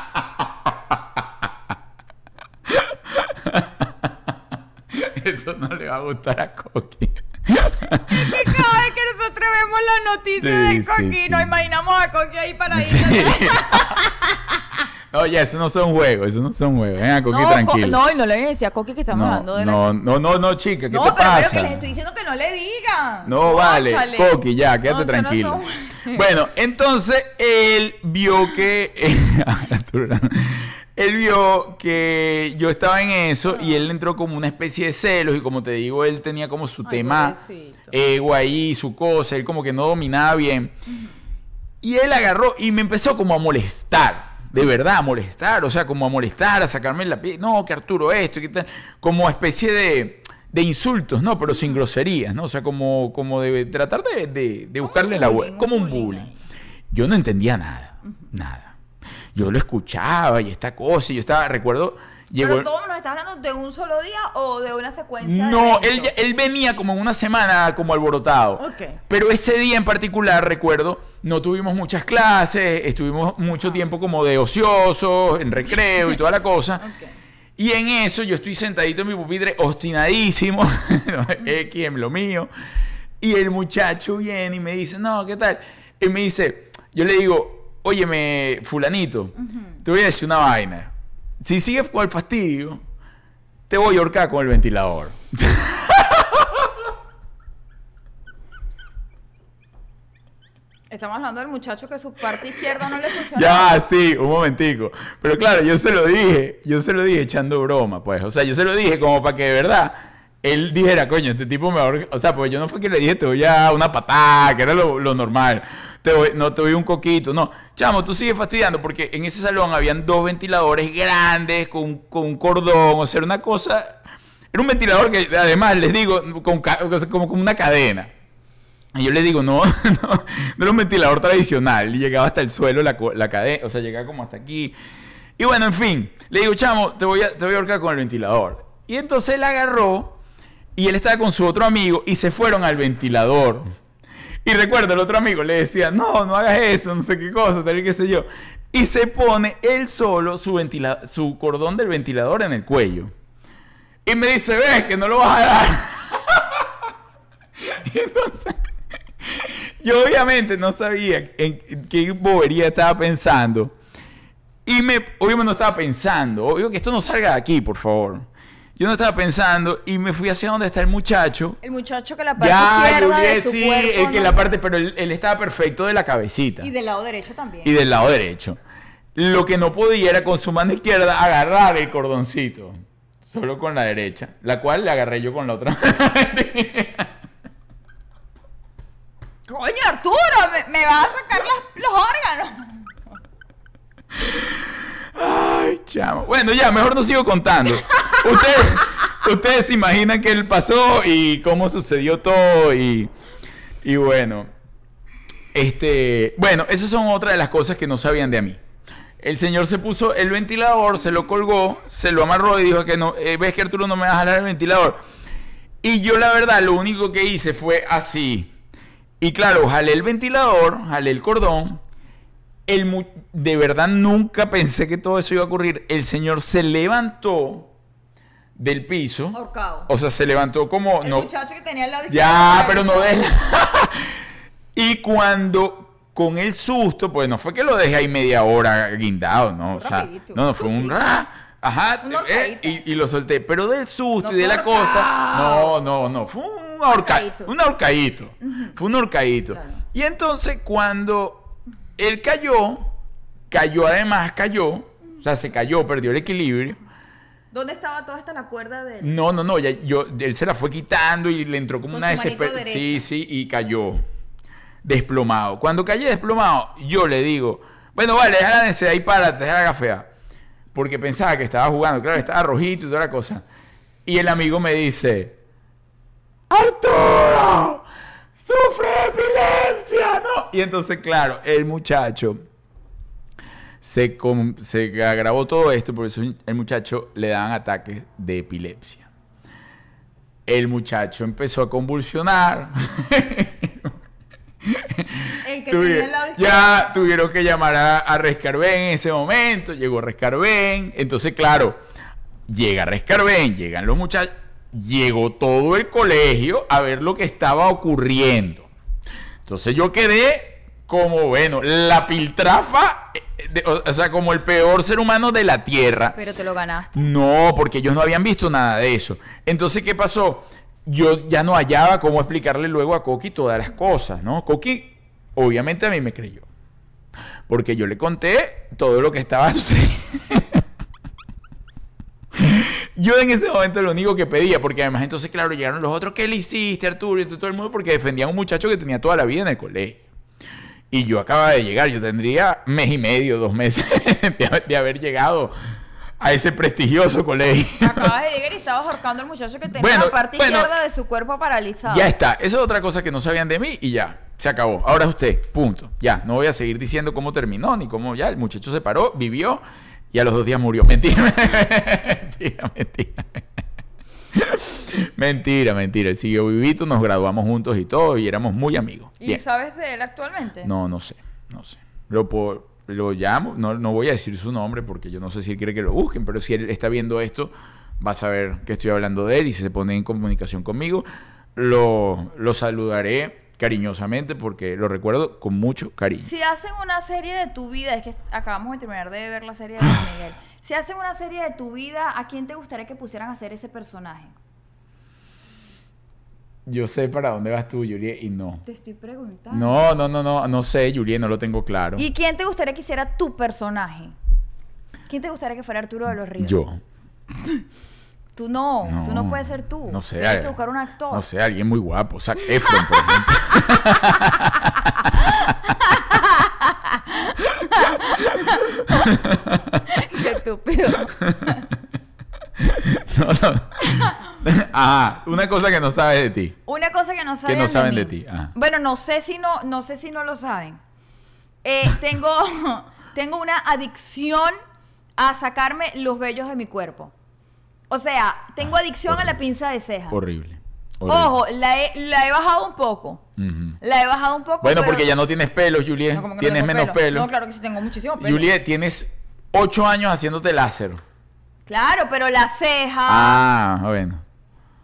Eso no le va a gustar a Coqui. Cada vez que nosotros vemos la noticia Sí, de Coqui, sí. nos imaginamos a Coqui ahí para. No, ya, eso no son juegos, eso no son juegos. Venga, Coqui, no, tranquilo. Co- no, y no le decía a Coqui que estamos no, hablando de la... no, no, no, no, chica, ¿qué no, te pero pasa? creo que les estoy diciendo que no le digan. No, vale, Cónchale. Coqui, ya, quédate No, no tranquilo. son- Bueno, entonces él vio que. él vio que yo estaba en eso y él entró como una especie de celos y como te digo, él tenía como su Ay, tema pobrecito. ego ahí, su cosa, él como que no dominaba bien. Y él agarró y me empezó como a molestar. De verdad, a molestar, o sea, como a molestar, a sacarme la piel. No, que Arturo esto, que tal. Como especie de, de insultos, ¿no? Pero sin groserías, ¿no? O sea, como, como de tratar de, de- de buscarle la vuelta. Como un bullying. Yo no entendía nada, nada. Yo lo escuchaba y esta cosa, y yo estaba, recuerdo, llegó... Pero todo nos estás hablando de un solo día o de una secuencia de No, él, ya- él venía como en una semana como alborotado. Pero ese día en particular, recuerdo, no tuvimos muchas clases, estuvimos Ah. mucho tiempo como de ociosos, en recreo y toda la cosa. Y en eso yo estoy sentadito en mi pupitre, obstinadísimo, X en lo mío. Y el muchacho viene y me dice, no, ¿qué tal? Y me dice, yo le digo, óyeme, fulanito, te voy a decir una vaina. Si sigues con el fastidio, te voy a ahorcar con el ventilador. Estamos hablando del muchacho que su parte izquierda no le funciona. Ya, sí, un momentico. Pero claro, yo se lo dije, yo se lo dije echando broma, pues. O sea, yo se lo dije como para que de verdad él dijera, coño, este tipo me ahorca. O sea, pues yo no fue que le dije, te voy a una patada, que era lo, lo normal. Te voy- no te doy un coquito, no. Chamo, tú sigues fastidiando porque en ese salón habían dos ventiladores grandes con, con un cordón, o sea, era una cosa. Era un ventilador que además les digo, con, como, como una cadena. Y yo le digo, no, no, no era un ventilador tradicional. Llegaba hasta el suelo la, la cadena, o sea, llegaba como hasta aquí. Y bueno, en fin, le digo, chamo, te voy, a, te voy a ahorcar con el ventilador. Y entonces él agarró y él estaba con su otro amigo y se fueron al ventilador. Y recuerdo, el otro amigo le decía, no, no hagas eso, no sé qué cosa, tal y qué sé yo. Y se pone él solo su, cordón del ventilador en el cuello. Y me dice, ves que no lo vas a dar. Y entonces, yo obviamente no sabía en qué bobería estaba pensando. Y me, obviamente no estaba pensando, obvio que esto no salga de aquí, por favor. Yo no estaba pensando y me fui hacia donde está el muchacho. El muchacho que la parte Ya, izquierda de Juliet, su sí, cuerpo el que no- la parte, pero él, él estaba perfecto de la cabecita Y del lado derecho también. y del lado derecho. Lo que no podía era con su mano izquierda agarrar el cordoncito, solo con la derecha, la cual le agarré yo con la otra. Coño, Arturo, me, me vas a sacar las- los órganos. Chamo. Bueno, ya, mejor no sigo contando. Ustedes, ustedes se imaginan qué él pasó y cómo sucedió todo y, y bueno. Este, bueno, esas son otras de las cosas que no sabían de mí. El señor se puso el ventilador, se lo colgó, se lo amarró y dijo que no, eh, ves que Arturo no me va a jalar el ventilador. Y yo la verdad lo único que hice fue así. Y claro, jalé el ventilador, jalé el cordón. El de verdad nunca pensé que todo eso iba a ocurrir. El señor se levantó del piso. Ahorcado. O sea, se levantó como... el no, muchacho que tenía al lado ya, pero no de... y cuando con el susto, pues no fue que lo dejé ahí media hora guindado, no, o sea, Rapidito. no, no fue un ra, Ajá, eh, y, y lo solté. Pero del susto No y de la cosa. No, no, no. Fue un ahorca- Ahorcadito. un ahorcadito. Fue un ahorcadito. Claro. Y entonces, cuando él cayó, cayó además, cayó. O sea, se cayó, perdió el equilibrio. ¿Dónde estaba toda esta la cuerda del.? No, no, no. Ya, yo, él se la fue quitando y le entró como Con una desesperación. Sí, sí, y cayó. Desplomado. Cuando cayó desplomado, yo le digo, bueno, vale, deja la necesidad y párate, deja la gafea. Porque pensaba que estaba jugando, claro, estaba rojito y toda la cosa. Y el amigo me dice, Arturo, sufre de epilepsia, ¿no? Y entonces, claro, el muchacho se, com- se agravó todo esto, por eso el muchacho le daban ataques de epilepsia. El muchacho empezó a convulsionar. El que Tuvi- el lado ya tuvieron que llamar a, a en ese momento. Llegó Rescarbén. Entonces, claro, llega Rescarbén, llegan los muchachos. Llegó todo el colegio a ver lo que estaba ocurriendo. Entonces yo quedé como, bueno, la piltrafa, eh, de- o o sea, como el peor ser humano de la tierra. Pero te lo ganaste. No, porque ellos no habían visto nada de eso. Entonces, ¿qué pasó? Yo ya no hallaba cómo explicarle luego a Coqui todas las cosas, ¿no? Coqui, obviamente a mí me creyó. Porque yo le conté todo lo que estaba sucediendo. Yo en ese momento lo único que pedía, porque además entonces, claro, llegaron los otros, ¿qué le hiciste, Arturo? Y todo el mundo, porque defendían a un muchacho que tenía toda la vida en el colegio. Y yo acababa de llegar, yo tendría mes y medio, dos meses de, haber- de haber llegado a ese prestigioso colegio. Acabas de llegar y estabas ahorcando al muchacho que tenía Bueno, la parte bueno. izquierda de su cuerpo paralizada. Ya está, eso es otra cosa que no sabían de mí y ya, se acabó. Ahora es usted, punto. Ya, no voy a seguir diciendo cómo terminó ni cómo ya el muchacho se paró, vivió y a los dos días murió. Mentira, mentira, mentira. Mentira, mentira. Él siguió vivito, nos graduamos juntos y todo y éramos muy amigos. ¿Y Bien. sabes de él actualmente? No, no sé, no sé. Lo, lo llamo, no, no voy a decir su nombre porque yo no sé si él quiere que lo busquen, pero si él está viendo esto, va a saber que estoy hablando de él y si se pone en comunicación conmigo, lo, lo saludaré cariñosamente porque lo recuerdo con mucho cariño. Si hacen una serie de tu vida, es que acabamos de terminar de ver la serie de Luis Miguel. Si hacen una serie de tu vida, ¿a quién te gustaría que pusieran a hacer ese personaje? Yo sé para dónde vas tú, Julie, y no. Te estoy preguntando. No, no, no, no, no sé, Julie, no lo tengo claro. ¿Y quién te gustaría que hiciera tu personaje? ¿Quién te gustaría que fuera Arturo de los Ríos? Yo. Tú no, tú no puedes ser tú. No sé. Tienes que buscar un actor. No sé, alguien muy guapo. Zac Efron, por ejemplo. Qué estúpido. No, no. Ajá, una cosa que no sabes de ti. Una cosa que no saben, no saben de, ti, ajá. Bueno, no sé si no, no sé si no lo saben. Eh, tengo, tengo una adicción a sacarme los vellos de mi cuerpo. O sea, tengo adicción a la pinza de ceja. Horrible. horrible. Ojo, la he, la he bajado un poco. La he bajado un poco. Bueno, pero- porque ya no tienes pelos, Juliet. No, no tienes menos pelo. No, claro que sí tengo muchísimo pelo. Juliet, tienes ocho años haciéndote láser. Claro, pero la ceja Ah, bueno.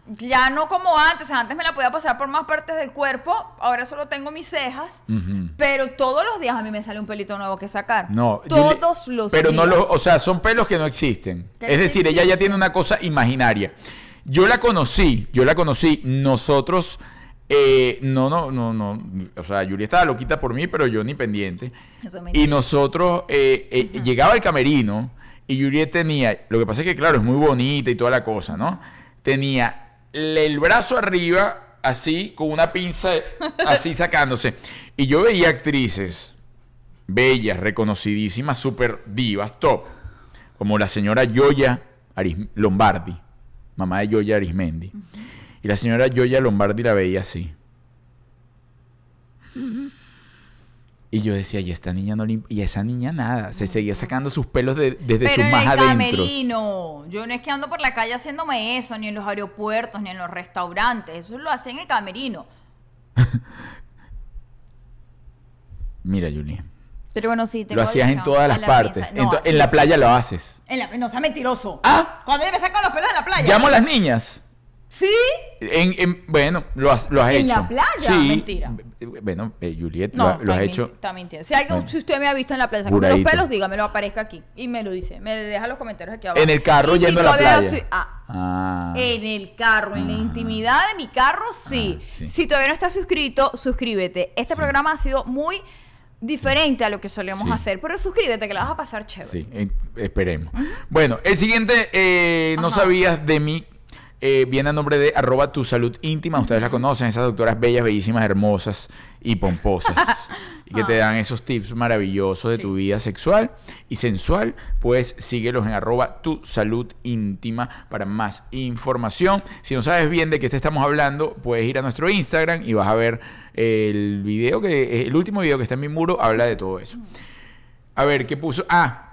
Ya no como antes. O sea, antes me la podía pasar por más partes del cuerpo. Ahora solo tengo mis cejas. Pero todos los días a mí me sale un pelito nuevo que sacar. No, Todos Juliet, los Pero días. no los, o sea, son pelos que no existen. Es decir, ella ya tiene una cosa imaginaria. Yo la conocí, yo la conocí. Nosotros, eh, no, no, no, no. O sea, Julia estaba loquita por mí, pero yo ni pendiente. Y nosotros, eh, eh, llegaba el camerino y Juliet tenía, lo que pasa es que claro, es muy bonita y toda la cosa, ¿no? Tenía le- el brazo arriba, así, con una pinza, así sacándose. Y yo veía actrices bellas, reconocidísimas, súper divas, top, como la señora Yoya Aris- Lombardi, mamá de Yoya Arismendi. Y la señora Yoya Lombardi la veía así. Y yo decía, y esta niña no le imp- y esa niña nada, se seguía sacando sus pelos de- desde Pero sus en más el adentros. camerino. Yo no es que ando por la calle haciéndome eso, ni en los aeropuertos, ni en los restaurantes. Eso lo hacía en el camerino. Mira, Julia, Pero bueno, sí, tengo lo hacías en todas las la partes. En, No, en la playa lo haces. en la- no sea mentiroso. Ah, Cuando yo me saco los pelos en la playa. llamo a las niñas. ¿Sí? En, en- bueno, lo has, lo has ¿En hecho. la playa? Sí. Mentira. Bueno, eh, Juliet, No, lo, lo has hecho. Está mintiendo. Si, alguien, Bueno. si usted me ha visto en la playa con los pelos, dígamelo, aparezca aquí. Y me lo dice. Me deja los comentarios aquí abajo. En el carro Y si yendo a la playa. soy- ah, Ah. En el carro, en la Ah. intimidad de mi carro, sí. Ah, sí. Si todavía no estás suscrito, suscríbete. Este Sí. programa ha sido muy diferente a lo que solemos Sí. hacer, pero suscríbete que la vas a pasar chévere. Sí, esperemos. Bueno, el siguiente, eh, no sabías de mí, eh, viene a nombre de arroba tu salud íntima. Ustedes la conocen, esas doctoras bellas, bellísimas, hermosas y pomposas. y que te dan esos tips maravillosos de. Sí. tu vida sexual y sensual. Pues síguelos en arroba tu salud íntima para más información. Si no sabes bien de qué te estamos hablando, puedes ir a nuestro Instagram y vas a ver el video que, el último video que está en mi muro, habla de todo eso. A ver, ¿qué puso? Ah,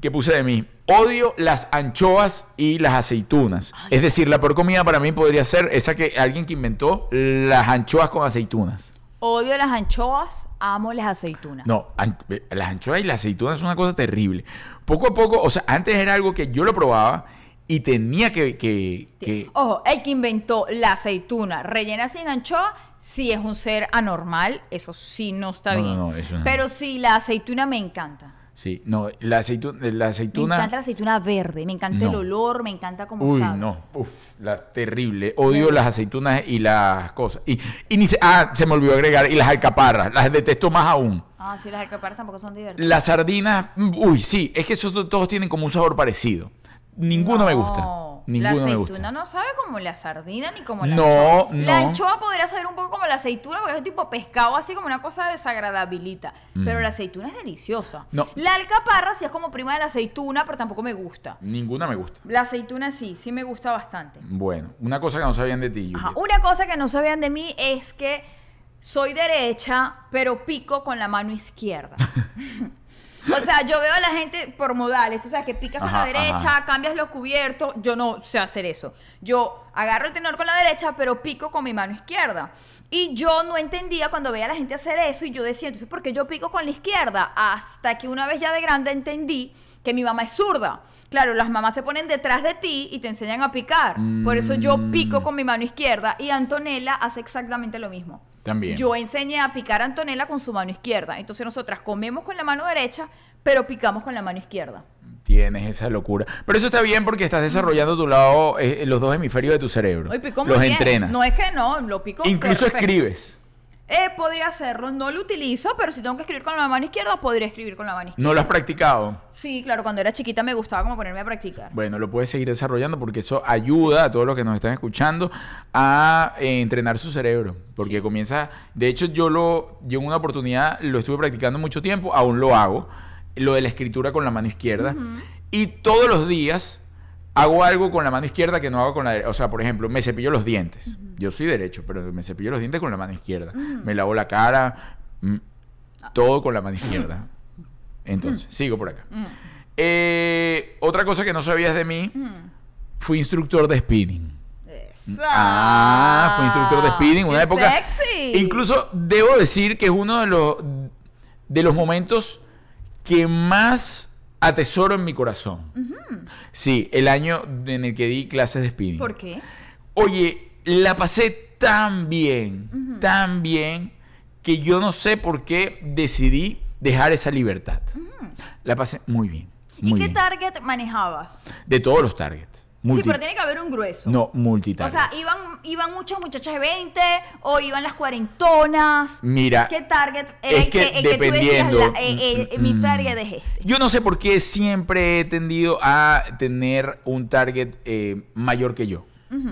¿qué puse de mí? Odio las anchoas y las aceitunas. Es decir, la peor comida para mí podría ser esa que alguien que inventó las anchoas con aceitunas. Odio las anchoas, amo las aceitunas. No, an- las anchoas y las aceitunas es una cosa terrible. Poco a poco, o sea, antes era algo que yo lo probaba y tenía que... que, que- Ojo, el que inventó la aceituna rellena sin anchoa, sí es un ser anormal, eso sí no está No, bien. no, eso no. Pero sí, la aceituna me encanta. Sí, no, la, aceitu- la Me aceituna... encanta la aceituna verde, me encanta el olor, me encanta cómo Uy, sabe. no, uf, la terrible. Odio las aceitunas y las cosas. Y, y ni se, ah, se me olvidó agregar, y las alcaparras, las detesto más aún. Ah, sí, las alcaparras tampoco son divertidas. Las sardinas, mm, uy, sí, es que esos to- todos tienen como un sabor parecido. Ninguno me gusta. Ninguno la aceituna no sabe como la sardina ni como la No, anchoa. La no. anchoa podría saber un poco como la aceituna porque es tipo pescado así como una cosa desagradabilita. Pero la aceituna es deliciosa. Mm. No. La alcaparra sí es como prima de la aceituna, pero tampoco me gusta. Ninguna me gusta. La aceituna sí, sí me gusta bastante. Bueno, una cosa que no sabían de ti, Ajá. Una cosa que no sabían de mí es que soy derecha, pero pico con la mano izquierda. o sea, yo veo a la gente por modales, tú sabes que picas con la Ajá, derecha, ajá. cambias los cubiertos, yo no sé hacer eso. Yo agarro el tenedor con la derecha, pero pico con mi mano izquierda. Y yo no entendía cuando veía a la gente hacer eso y yo decía, entonces, ¿por qué yo pico con la izquierda? Hasta que una vez ya de grande entendí que mi mamá es zurda. Claro, las mamás se ponen detrás de ti y te enseñan a picar. Por eso yo Mm. pico con mi mano izquierda y Antonella hace exactamente lo mismo. También. Yo enseñé a picar a Antonella con su mano izquierda. Entonces nosotras comemos con la mano derecha, pero picamos con la mano izquierda. Tienes esa locura. Pero eso está bien porque estás desarrollando tu lado, eh, los dos hemisferios de tu cerebro. Hoy pico muy los bien. entrenas. No es que no, lo pico Incluso perfecto. escribes. Eh, podría hacerlo, no lo utilizo, pero si tengo que escribir con la mano izquierda, podría escribir con la mano izquierda. ¿No lo has practicado? Sí, claro, cuando era chiquita me gustaba como ponerme a practicar. Bueno, lo puedes seguir desarrollando porque eso ayuda a todos los que nos están escuchando a eh, entrenar su cerebro. Porque Sí. comienza, de hecho yo lo, yo en una oportunidad lo estuve practicando mucho tiempo, aún lo hago, lo de la escritura con la mano izquierda. Y todos los días hago algo con la mano izquierda que no hago con la derecha. O sea, por ejemplo, me cepillo los dientes. Yo soy derecho, pero me cepillo los dientes con la mano izquierda. Me lavo la cara, mm, todo con la mano izquierda. Entonces, sigo por acá. Eh, otra cosa que no sabías de mí, fui instructor de spinning. Ah, fui instructor de spinning, una ¡Qué época. sexy! Incluso debo decir que es uno de los de los momentos que más atesoro en mi corazón. Sí, el año en el que di clases de spinning. ¿Por qué? Oye, la pasé tan bien, tan bien, que yo no sé por qué decidí dejar esa libertad. La pasé muy bien. ¿Y Muy qué bien. target manejabas? De todos los targets. Multi- Sí, pero tiene que haber un grueso. No, O multitarget. sea, ¿iban, ¿iban muchas muchachas de 20 o iban las cuarentonas? Mira, ¿Qué target era es el que que, el que tú decías, dependiendo, la- eh, eh, eh, mi target es este? Yo no sé por qué siempre he tendido a tener un target eh, mayor que yo.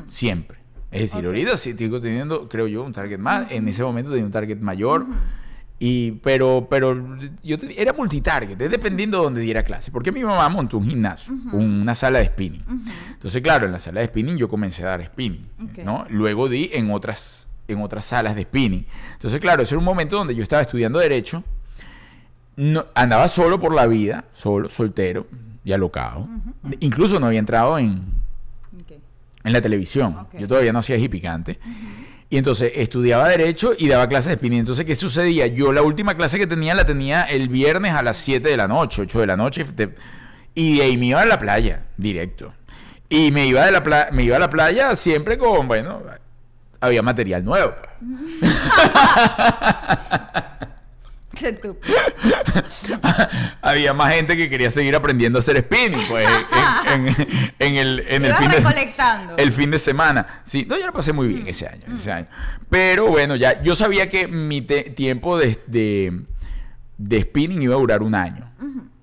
Siempre. Es decir, Ok. ahorita sí sigo teniendo, creo yo, un target más. En ese momento tenía un target mayor. Y, pero, pero yo te- era multitarget, dependiendo de donde diera clase. Porque mi mamá montó un gimnasio, una sala de spinning. Entonces, claro, en la sala de spinning yo comencé a dar spinning. Ok. ¿no? Luego di en otras, en otras salas de spinning. Entonces, claro, ese era un momento donde yo estaba estudiando Derecho. No, andaba solo por la vida, solo, soltero y alocado. Incluso no había entrado en, Ok. en la televisión. Ok. Yo todavía no hacía hippie picante. Y entonces estudiaba Derecho y daba clases de spinning. Entonces, ¿qué sucedía? Yo la última clase que tenía la tenía el viernes a las 7 de la noche, 8 de la noche. y de ahí me iba a la playa, directo. Y me iba, de la pla- me iba a la playa siempre con, bueno, había material nuevo. había más gente que quería seguir aprendiendo a hacer spinning, pues, en, en- en el, en el fin de el fin de semana. Sí, no, yo lo pasé muy bien ese año, ese año. Pero bueno, ya yo sabía que mi tiempo de, de, de spinning iba a durar un año.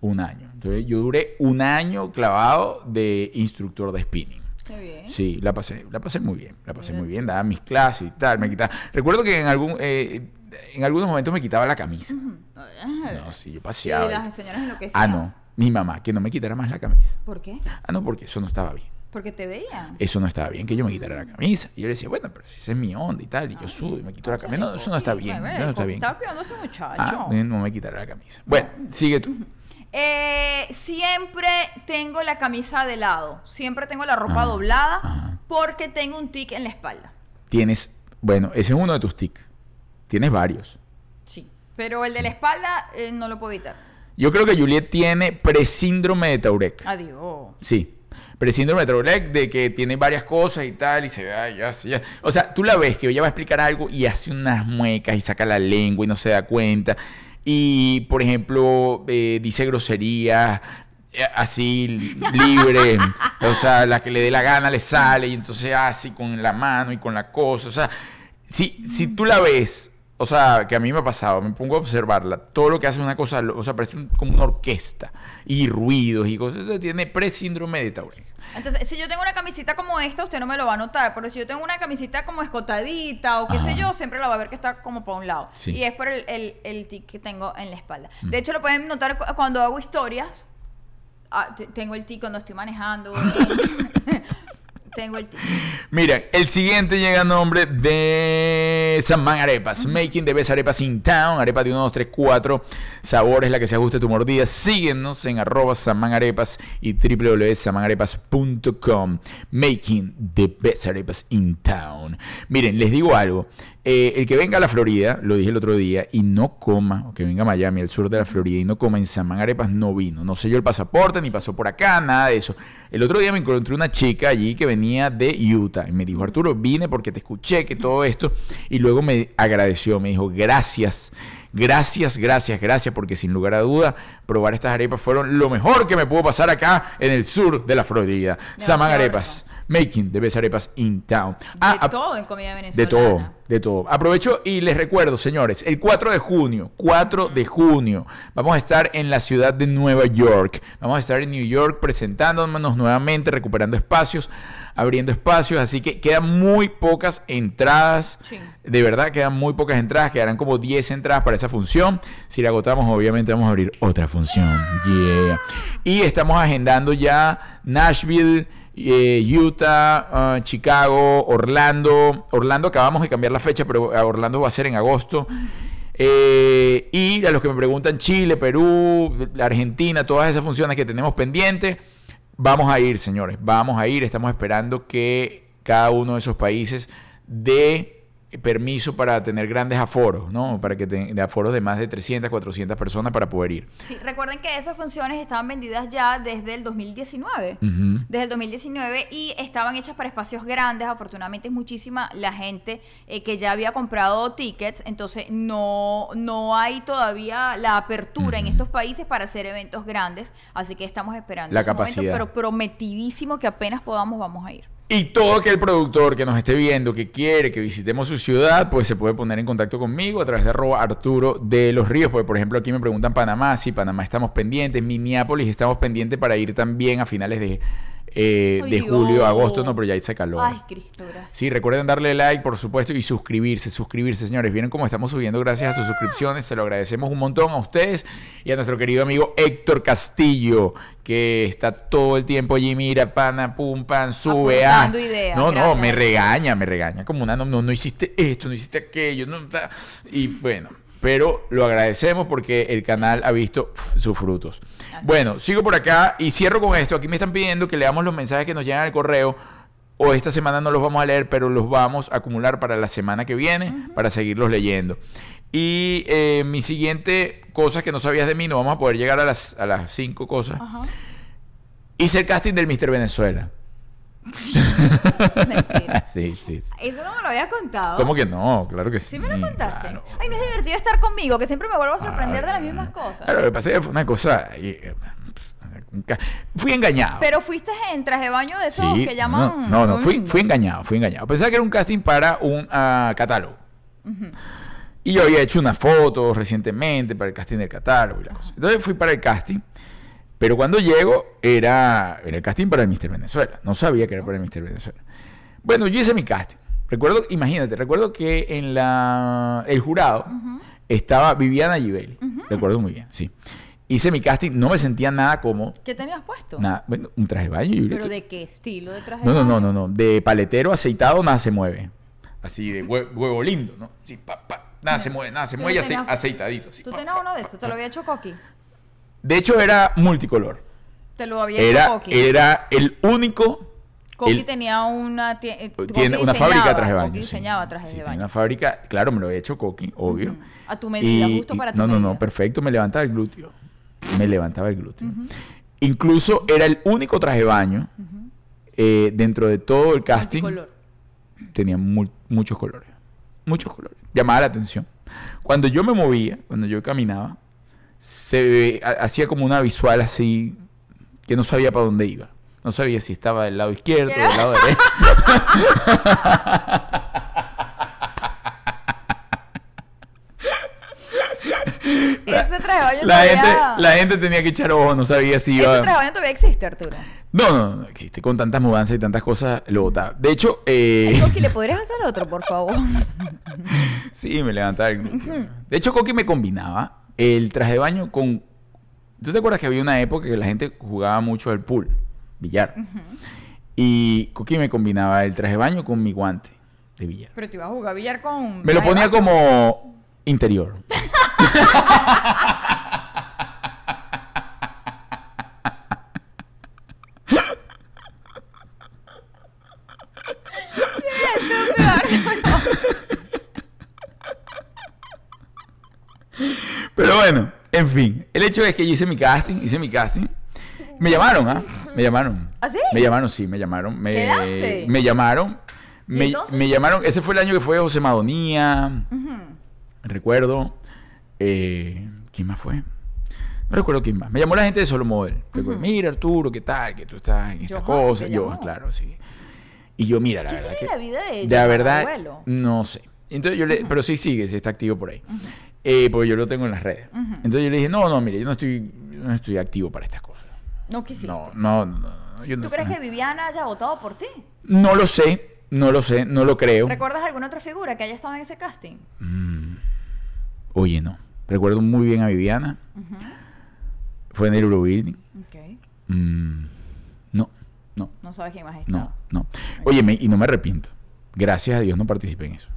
Un año. Entonces yo duré un año clavado de instructor de spinning. Qué bien. Sí, la pasé, la pasé muy bien, la pasé muy bien, daba mis clases y tal, me quitaba. Recuerdo que en algún, eh, en algunos momentos me quitaba la camisa. No, sí, yo Y paseaba. las señoras enloquecían. Ah, no, mi mamá, que no me quitara más la camisa. ¿Por qué? Ah, no, porque eso no estaba bien. Porque te veían. Eso no estaba bien, que yo me quitara la camisa. Y yo le decía, bueno, pero esa es mi onda y tal, y yo sudo y me quito la camisa. No, eso no está bien, eso no está bien. Estaba cuidando a ese muchacho. Ah, no me quitará la camisa. Bueno, sigue tú. Eh, siempre tengo la camisa de lado. Siempre tengo la ropa Ah, doblada ajá. porque tengo un tic en la espalda. Tienes, bueno, ese es uno de tus tics. Tienes varios. Sí. Pero el de la espalda eh, no lo puedo evitar. Yo creo que Juliet tiene presíndrome de Tourette. Adiós. Sí. Presíndrome de Tourette de que tiene varias cosas y tal, y se da, ya, ya. O sea, tú la ves que ella va a explicar algo y hace unas muecas y saca la lengua y no se da cuenta. Y, por ejemplo, eh, dice groserías eh, así libre. o sea, la que le dé la gana le sale y entonces así con la mano y con la cosa. O sea, si, si tú la ves, o sea, que a mí me ha pasado, me pongo a observarla, todo lo que hace una cosa, o sea, parece un- como una orquesta y ruidos y cosas. Entonces, tiene presíndrome de Tourette. Entonces, si yo tengo una camisita como esta, usted no me lo va a notar. Pero si yo tengo una camisita como escotadita o qué sé Ajá. yo, siempre la va a ver que está como para un lado. Sí. Y es por el, el, el tic que tengo en la espalda. De hecho, lo pueden notar cu- cuando hago historias. Ah, te- tengo el tic cuando estoy manejando. tengo el. Miren, el siguiente llega a nombre de Samán Arepas. Making the best arepas in town. Arepa de 1, 2, 3, 4 sabores, la que se ajuste a tu mordida. Síguenos en arroba Samán Arepas y www.samanarepas.com. Making the best arepas in town. Miren, les digo algo. Eh, el que venga a la Florida, lo dije el otro día, y no coma, o que venga a Miami, al sur de la Florida, y no coma en Samán Arepas, no vino. No selló el pasaporte, ni pasó por acá, nada de eso. El otro día me encontré una chica allí que venía de Utah y me dijo, Arturo, vine porque te escuché que todo esto, y luego me agradeció, me dijo, gracias. Gracias, gracias, gracias, porque sin lugar a duda, probar estas arepas fueron lo mejor que me pudo pasar acá en el sur de la Florida. Samán Arepas, making the best arepas in town. De Ah, ap- todo en comida de venezolana. todo, de todo. Aprovecho y les recuerdo, señores, el 4 de junio, 4 de junio, vamos a estar en la ciudad de Nueva York. Vamos a estar en New York presentándonos nuevamente, recuperando espacios, abriendo espacios, así que quedan muy pocas entradas. Sí. De verdad, quedan muy pocas entradas, quedarán como 10 entradas para esa función. Si la agotamos, obviamente vamos a abrir otra función. Yeah. Y estamos agendando ya Nashville, eh, Utah, ah, Chicago, Orlando. Orlando acabamos de cambiar la fecha, pero Orlando va a ser en agosto. Eh, y a los que me preguntan Chile, Perú, Argentina, todas esas funciones que tenemos pendientes, vamos a ir, señores, vamos a ir. Estamos esperando que cada uno de esos países dé permiso para tener grandes aforos, ¿no? Para que tengan aforos de más de 300, 400 personas para poder ir. Sí, recuerden que esas funciones estaban vendidas ya desde el 2019. Ujú. Desde el 2019 y estaban hechas para espacios grandes. Afortunadamente es muchísima la gente eh, que ya había comprado tickets. Entonces no, no hay todavía la apertura en estos países para hacer eventos grandes. Así que estamos esperando La momento, capacidad. pero prometidísimo que apenas podamos vamos a ir. Y todo aquel productor que nos esté viendo, que quiere que visitemos su ciudad, pues se puede poner en contacto conmigo a través de arroba Arturo de los Ríos. Porque, por ejemplo, aquí me preguntan Panamá, sí, Panamá estamos pendientes, Minneapolis estamos pendientes para ir también a finales de, eh, de julio, agosto, no, pero ya hice calor. Ay, Cristo, gracias. Sí, recuerden darle like, por supuesto, y suscribirse, suscribirse, señores. Vieron cómo estamos subiendo gracias a sus suscripciones. Se lo agradecemos un montón a ustedes y a nuestro querido amigo Héctor Castillo, que está todo el tiempo allí, mira, pana, pum, pan, sube. ah. Ideas, No, no, gracias, me Héctor. regaña, me regaña. Como una, no, no, no hiciste esto, no hiciste aquello. No, y bueno, pero lo agradecemos porque el canal ha visto sus frutos. Así Bueno, sigo por acá y cierro con esto. Aquí me están pidiendo que leamos los mensajes que nos llegan al correo. O esta semana no los vamos a leer, pero los vamos a acumular para la semana que viene, para seguirlos leyendo. Y eh, mi siguiente cosa que no sabías de mí, no vamos a poder llegar a las, a las cinco cosas. Ajá. Hice el casting del Mr. Venezuela. Mentira. sí, sí, sí. Eso no me lo había contado. ¿Cómo que no? Claro que sí. ¿Sí me lo contaste? claro. Ay, no es divertido estar conmigo, que siempre me vuelvo a sorprender de las Ah, mismas cosas. Claro, lo que pasa es que fue una cosa. eh, ca- Fui engañado. Pero fuiste en traje de baño de esos Sí, que llaman. No, no, no, fui, Mm. fui engañado, fui engañado. Pensaba que era un casting para un ah, catálogo. Y yo había hecho unas fotos recientemente para el casting del catálogo y la cosa. Entonces fui para el casting. Pero cuando llego, era, era el casting para el Mister Venezuela. No sabía que era para el Mister Venezuela. Bueno, yo hice mi casting. Recuerdo, imagínate, recuerdo que en la el jurado estaba Viviana Givelli. Recuerdo muy bien, sí. Hice mi casting, no me sentía nada cómodo. ¿Qué tenías puesto? Nada, bueno, un traje de baño. ¿Pero de qué estilo de traje No, de no, no, baño? no, no. De paletero aceitado nada se mueve. Así de hue- huevo lindo, ¿no? Sí, pa, pa. Nada se mueve, nada se mueve y no ace- aceitadito. ¿Tú pa, tenías uno de esos? ¿Te lo había hecho Coqui? De hecho, era multicolor. Te lo había hecho Era, Coqui. era el único. Coqui el- tenía una... eh, una fábrica de trajes de baño. sí. diseñaba trajes Sí, de tiene baño. una fábrica, claro, me lo había hecho Coqui, obvio. A tu medida, Y- justo para tu No, no, no, perfecto, me levantaba el glúteo. Me levantaba el glúteo. Incluso era el único traje de baño eh, dentro de todo el casting. Multicolor. tenía mu- muchos colores. Muchos colores. Llamaba la atención. Cuando yo me movía, cuando yo caminaba, se ha- hacía como una visual así que no sabía para dónde iba. No sabía si estaba del lado izquierdo, ¿Qué era? del lado derecho. Ese La todavía... gente, la gente tenía que echar ojo, no sabía si Ese iba. de baño todavía existe, Arturo. No, no, no existe. Con tantas mudanzas y tantas cosas lo botaba. De hecho, eh, Coqui, ¿le podrías hacer otro, por favor? Sí, me levantaba el. De hecho, Coqui me combinaba el traje de baño con... ¿Tú te acuerdas que había una época que la gente jugaba mucho al pool, billar? Y Coqui me combinaba el traje de baño con mi guante de billar. Pero te ibas a jugar billar con... Me lo ponía como interior. Pero bueno, en fin. El hecho es que yo hice mi casting, hice mi casting. Me llamaron, ¿ah? Me llamaron. ¿Ah, sí? Me llamaron, sí, me llamaron. Me, ¿Quedaste? me llamaron. ¿Y Me, me llamaron. Ese fue el año que fue José Madonía. Recuerdo. eh, ¿Quién más fue? No recuerdo quién más. Me llamó la gente de Solo Model. Recuerdo, mira Arturo, ¿qué tal? Que tú estás en esta Johan, cosa. ¿te Yo, llamó? claro, sí. Y yo, mira, la ¿Qué verdad sigue que... la vida de la verdad, abuelo? no sé. Entonces yo le, pero sí sigue, sí está activo por ahí. Eh, porque yo lo tengo en las redes. Entonces yo le dije, no, no, mire, yo no estoy, yo no estoy activo para estas cosas. No quisiste. No, no, no. no, yo no- ¿Tú crees que Viviana haya votado por ti? No lo sé, no lo sé, no lo creo. ¿Recuerdas alguna otra figura que haya estado en ese casting? Oye, no. Recuerdo muy bien a Viviana. Fue en el Eurobuilding. Ok. Mm, no, no, No sabes quién más estado. no, no. Oye, me- y no me arrepiento. Gracias a Dios no participé en eso.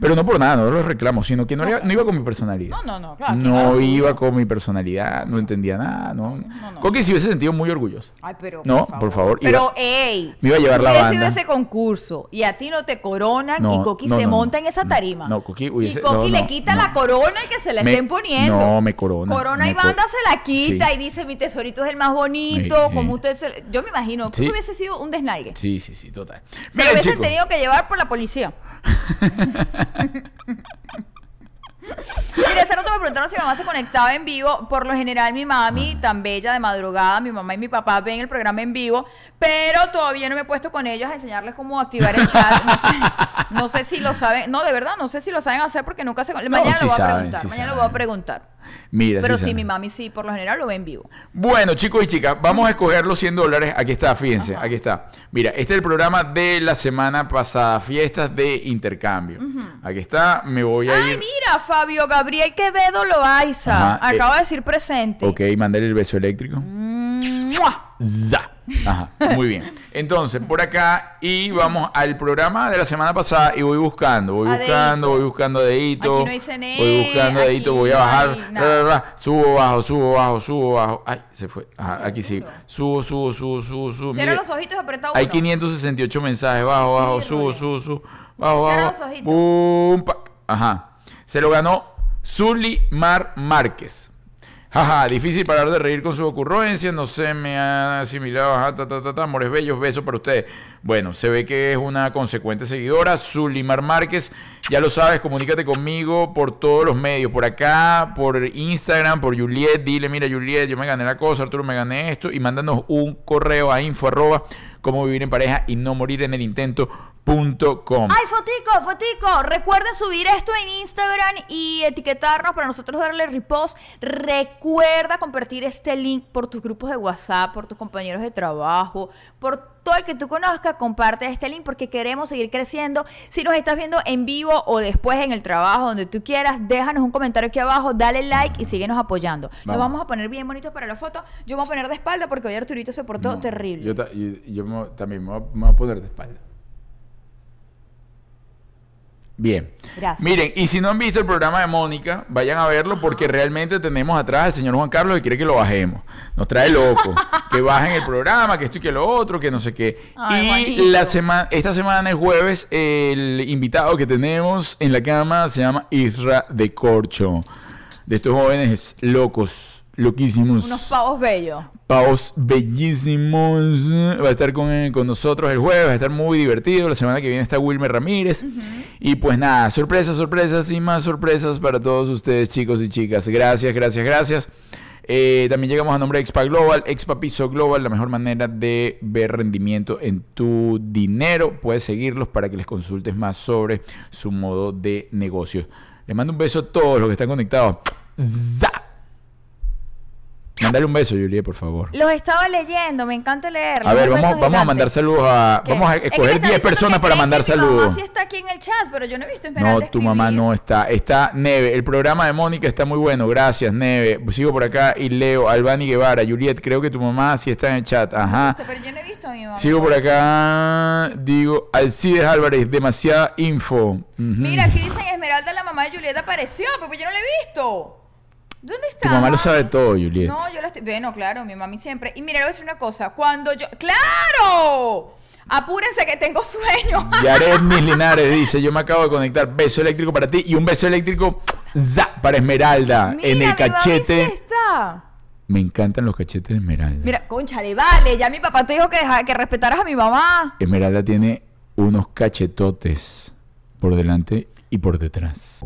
Pero no por nada, no lo reclamo, sino que no, iba, no iba con mi personalidad. No, no, no, claro. no claro, sí, iba no. con mi personalidad, no entendía nada, no. No, no. Coqui se hubiese sentido muy orgulloso. Ay, pero No, por favor, iba- Pero, ey. me iba a llevar la banda. ido a ese concurso y a ti no te coronan No, y Coqui no, se no, monta no, en esa no, tarima. no, Coqui hubiese- Y Coqui no, le no, quita no. la corona y que se la Me- estén poniendo. no, me corona, Corona y banda se la quita Sí. y dice, mi tesorito es el más bonito. Sí, como usted se... Yo me imagino que Sí. eso hubiese sido un desnalgue. Sí, sí, sí, total. Se lo hubiesen tenido que llevar por la policía. Mira, hace rato me preguntaron si mi mamá se conectaba en vivo. Por lo general, mi mami, tan bella de madrugada, mi mamá y mi papá ven el programa en vivo, pero todavía no me he puesto con ellos a enseñarles cómo activar el chat. No sé, no sé si lo saben. No, de verdad, no sé si lo saben hacer porque nunca se. Mañana sí lo voy a saben, preguntar. sí mañana lo voy a preguntar. Mira, Pero sí saben. mi mami sí, por lo general lo ve en vivo. Bueno, chicos y chicas, vamos a escoger los 100 dólares. Aquí está, fíjense, aquí está. Mira, este es el programa de la semana pasada, fiestas de intercambio. Aquí está, me voy a Ay, ir. mira, Fabio Gabriel Quevedo Loaiza. Acaba eh, de decir presente. Ok, mandar el beso eléctrico. ¡Mua! Ya. Ajá, muy bien. Entonces, por acá y vamos al programa de la semana pasada y voy buscando, voy buscando, voy buscando dedito. Aquí no cené, Voy buscando dedito, voy a bajar. subo, bajo, subo, bajo, subo, bajo. Ay, se fue. Ajá, aquí sí. Subo, subo, subo, subo, subo. Cierra Mire, los ojitos uno. Hay 568 mensajes. Bajo, bajo, subo, subo, subo. Bajo, Cierra bajo. los ojitos. Ajá. Se lo ganó Zully Mar Márquez. Jaja, difícil parar de reír con sus ocurrencias, no sé, me ha asimilado, ajá, ta, ta, ta, ta, amores bellos, besos para ustedes. Bueno, se ve que es una consecuente seguidora, Zulimar Márquez, ya lo sabes, comunícate conmigo por todos los medios, por acá, por Instagram, por Juliet, dile, mira Juliet, yo me gané la cosa, Arturo me gané esto, y mándanos un correo a info arroba cómo vivir en pareja y no morir en el intento punto com. ¡Ay, fotico, fotico! Recuerden subir esto en Instagram y etiquetarnos para nosotros darle repost. Recuerda compartir este link por tus grupos de WhatsApp, por tus compañeros de trabajo, por todo el que tú conozcas. Comparte este link porque queremos seguir creciendo. Si nos estás viendo en vivo o después en el trabajo, donde tú quieras, déjanos un comentario aquí abajo, dale like y síguenos apoyando. Nos Vamos. vamos a poner bien bonitos para la foto. Yo me voy a poner de espalda porque hoy Arturito se portó No, terrible. Yo, ta- yo- yo me voy- también me voy, a, me voy a poner de espalda. Bien. Gracias. Miren, y si no han visto el programa de Mónica, vayan a verlo porque realmente tenemos atrás al señor Juan Carlos que quiere que lo bajemos. Nos trae loco. que bajen el programa, que esto y que lo otro, que no sé qué. Ay, y la semana, esta semana, el jueves, el invitado que tenemos en la cama se llama Isra de Corcho. De estos jóvenes locos, loquísimos Unos pavos bellos. pavos bellísimos. Va a estar con, eh, con nosotros el jueves, va a estar muy divertido. La semana que viene está Wilmer Ramírez. Y pues nada, sorpresas, sorpresas y más sorpresas para todos ustedes, chicos y chicas. Gracias, gracias, gracias. Eh, también llegamos a nombre de Expa Global, Expa Piso Global, la mejor manera de ver rendimiento en tu dinero. Puedes seguirlos para que les consultes más sobre su modo de negocio. Les mando un beso a todos los que están conectados. ¡Za! Mándale un beso, Juliet, por favor. Los estaba leyendo, me encanta leerlos. A ver, vamos, vamos a mandar saludos a. ¿Qué? Vamos a escoger está 10 diciendo personas para mandar que Mi mamá saludos. sí está aquí en el chat, pero yo no he visto Esmeralda No, tu mamá no está. Está Neve. El programa de Mónica está muy bueno. Gracias, Neve. Sigo por acá y leo. Albani Guevara. Juliet, creo que tu mamá sí está en el chat. Ajá. Pero yo no he visto a mi mamá. Sigo por acá. Digo, Alcides Álvarez. Demasiada info. Mira, aquí dicen Esmeralda, la mamá de Julieta apareció, pero yo no la he visto. ¿Dónde está? Tu mamá lo sabe todo, Juliet. No, yo la estoy. Bueno, claro, mi mami siempre. Y mira, le voy a decir una cosa. Cuando yo. ¡Claro! Apúrense que tengo sueño. Yared Mis Linares dice: Yo me acabo de conectar. Beso eléctrico para ti y un beso eléctrico za, para Esmeralda Mira, en mi el mami sí cachete. está. Me encantan los cachetes de Esmeralda. Mira, conchale, vale. Ya mi papá te dijo que, deja- que respetaras a mi mamá. Esmeralda tiene unos cachetotes por delante y por detrás.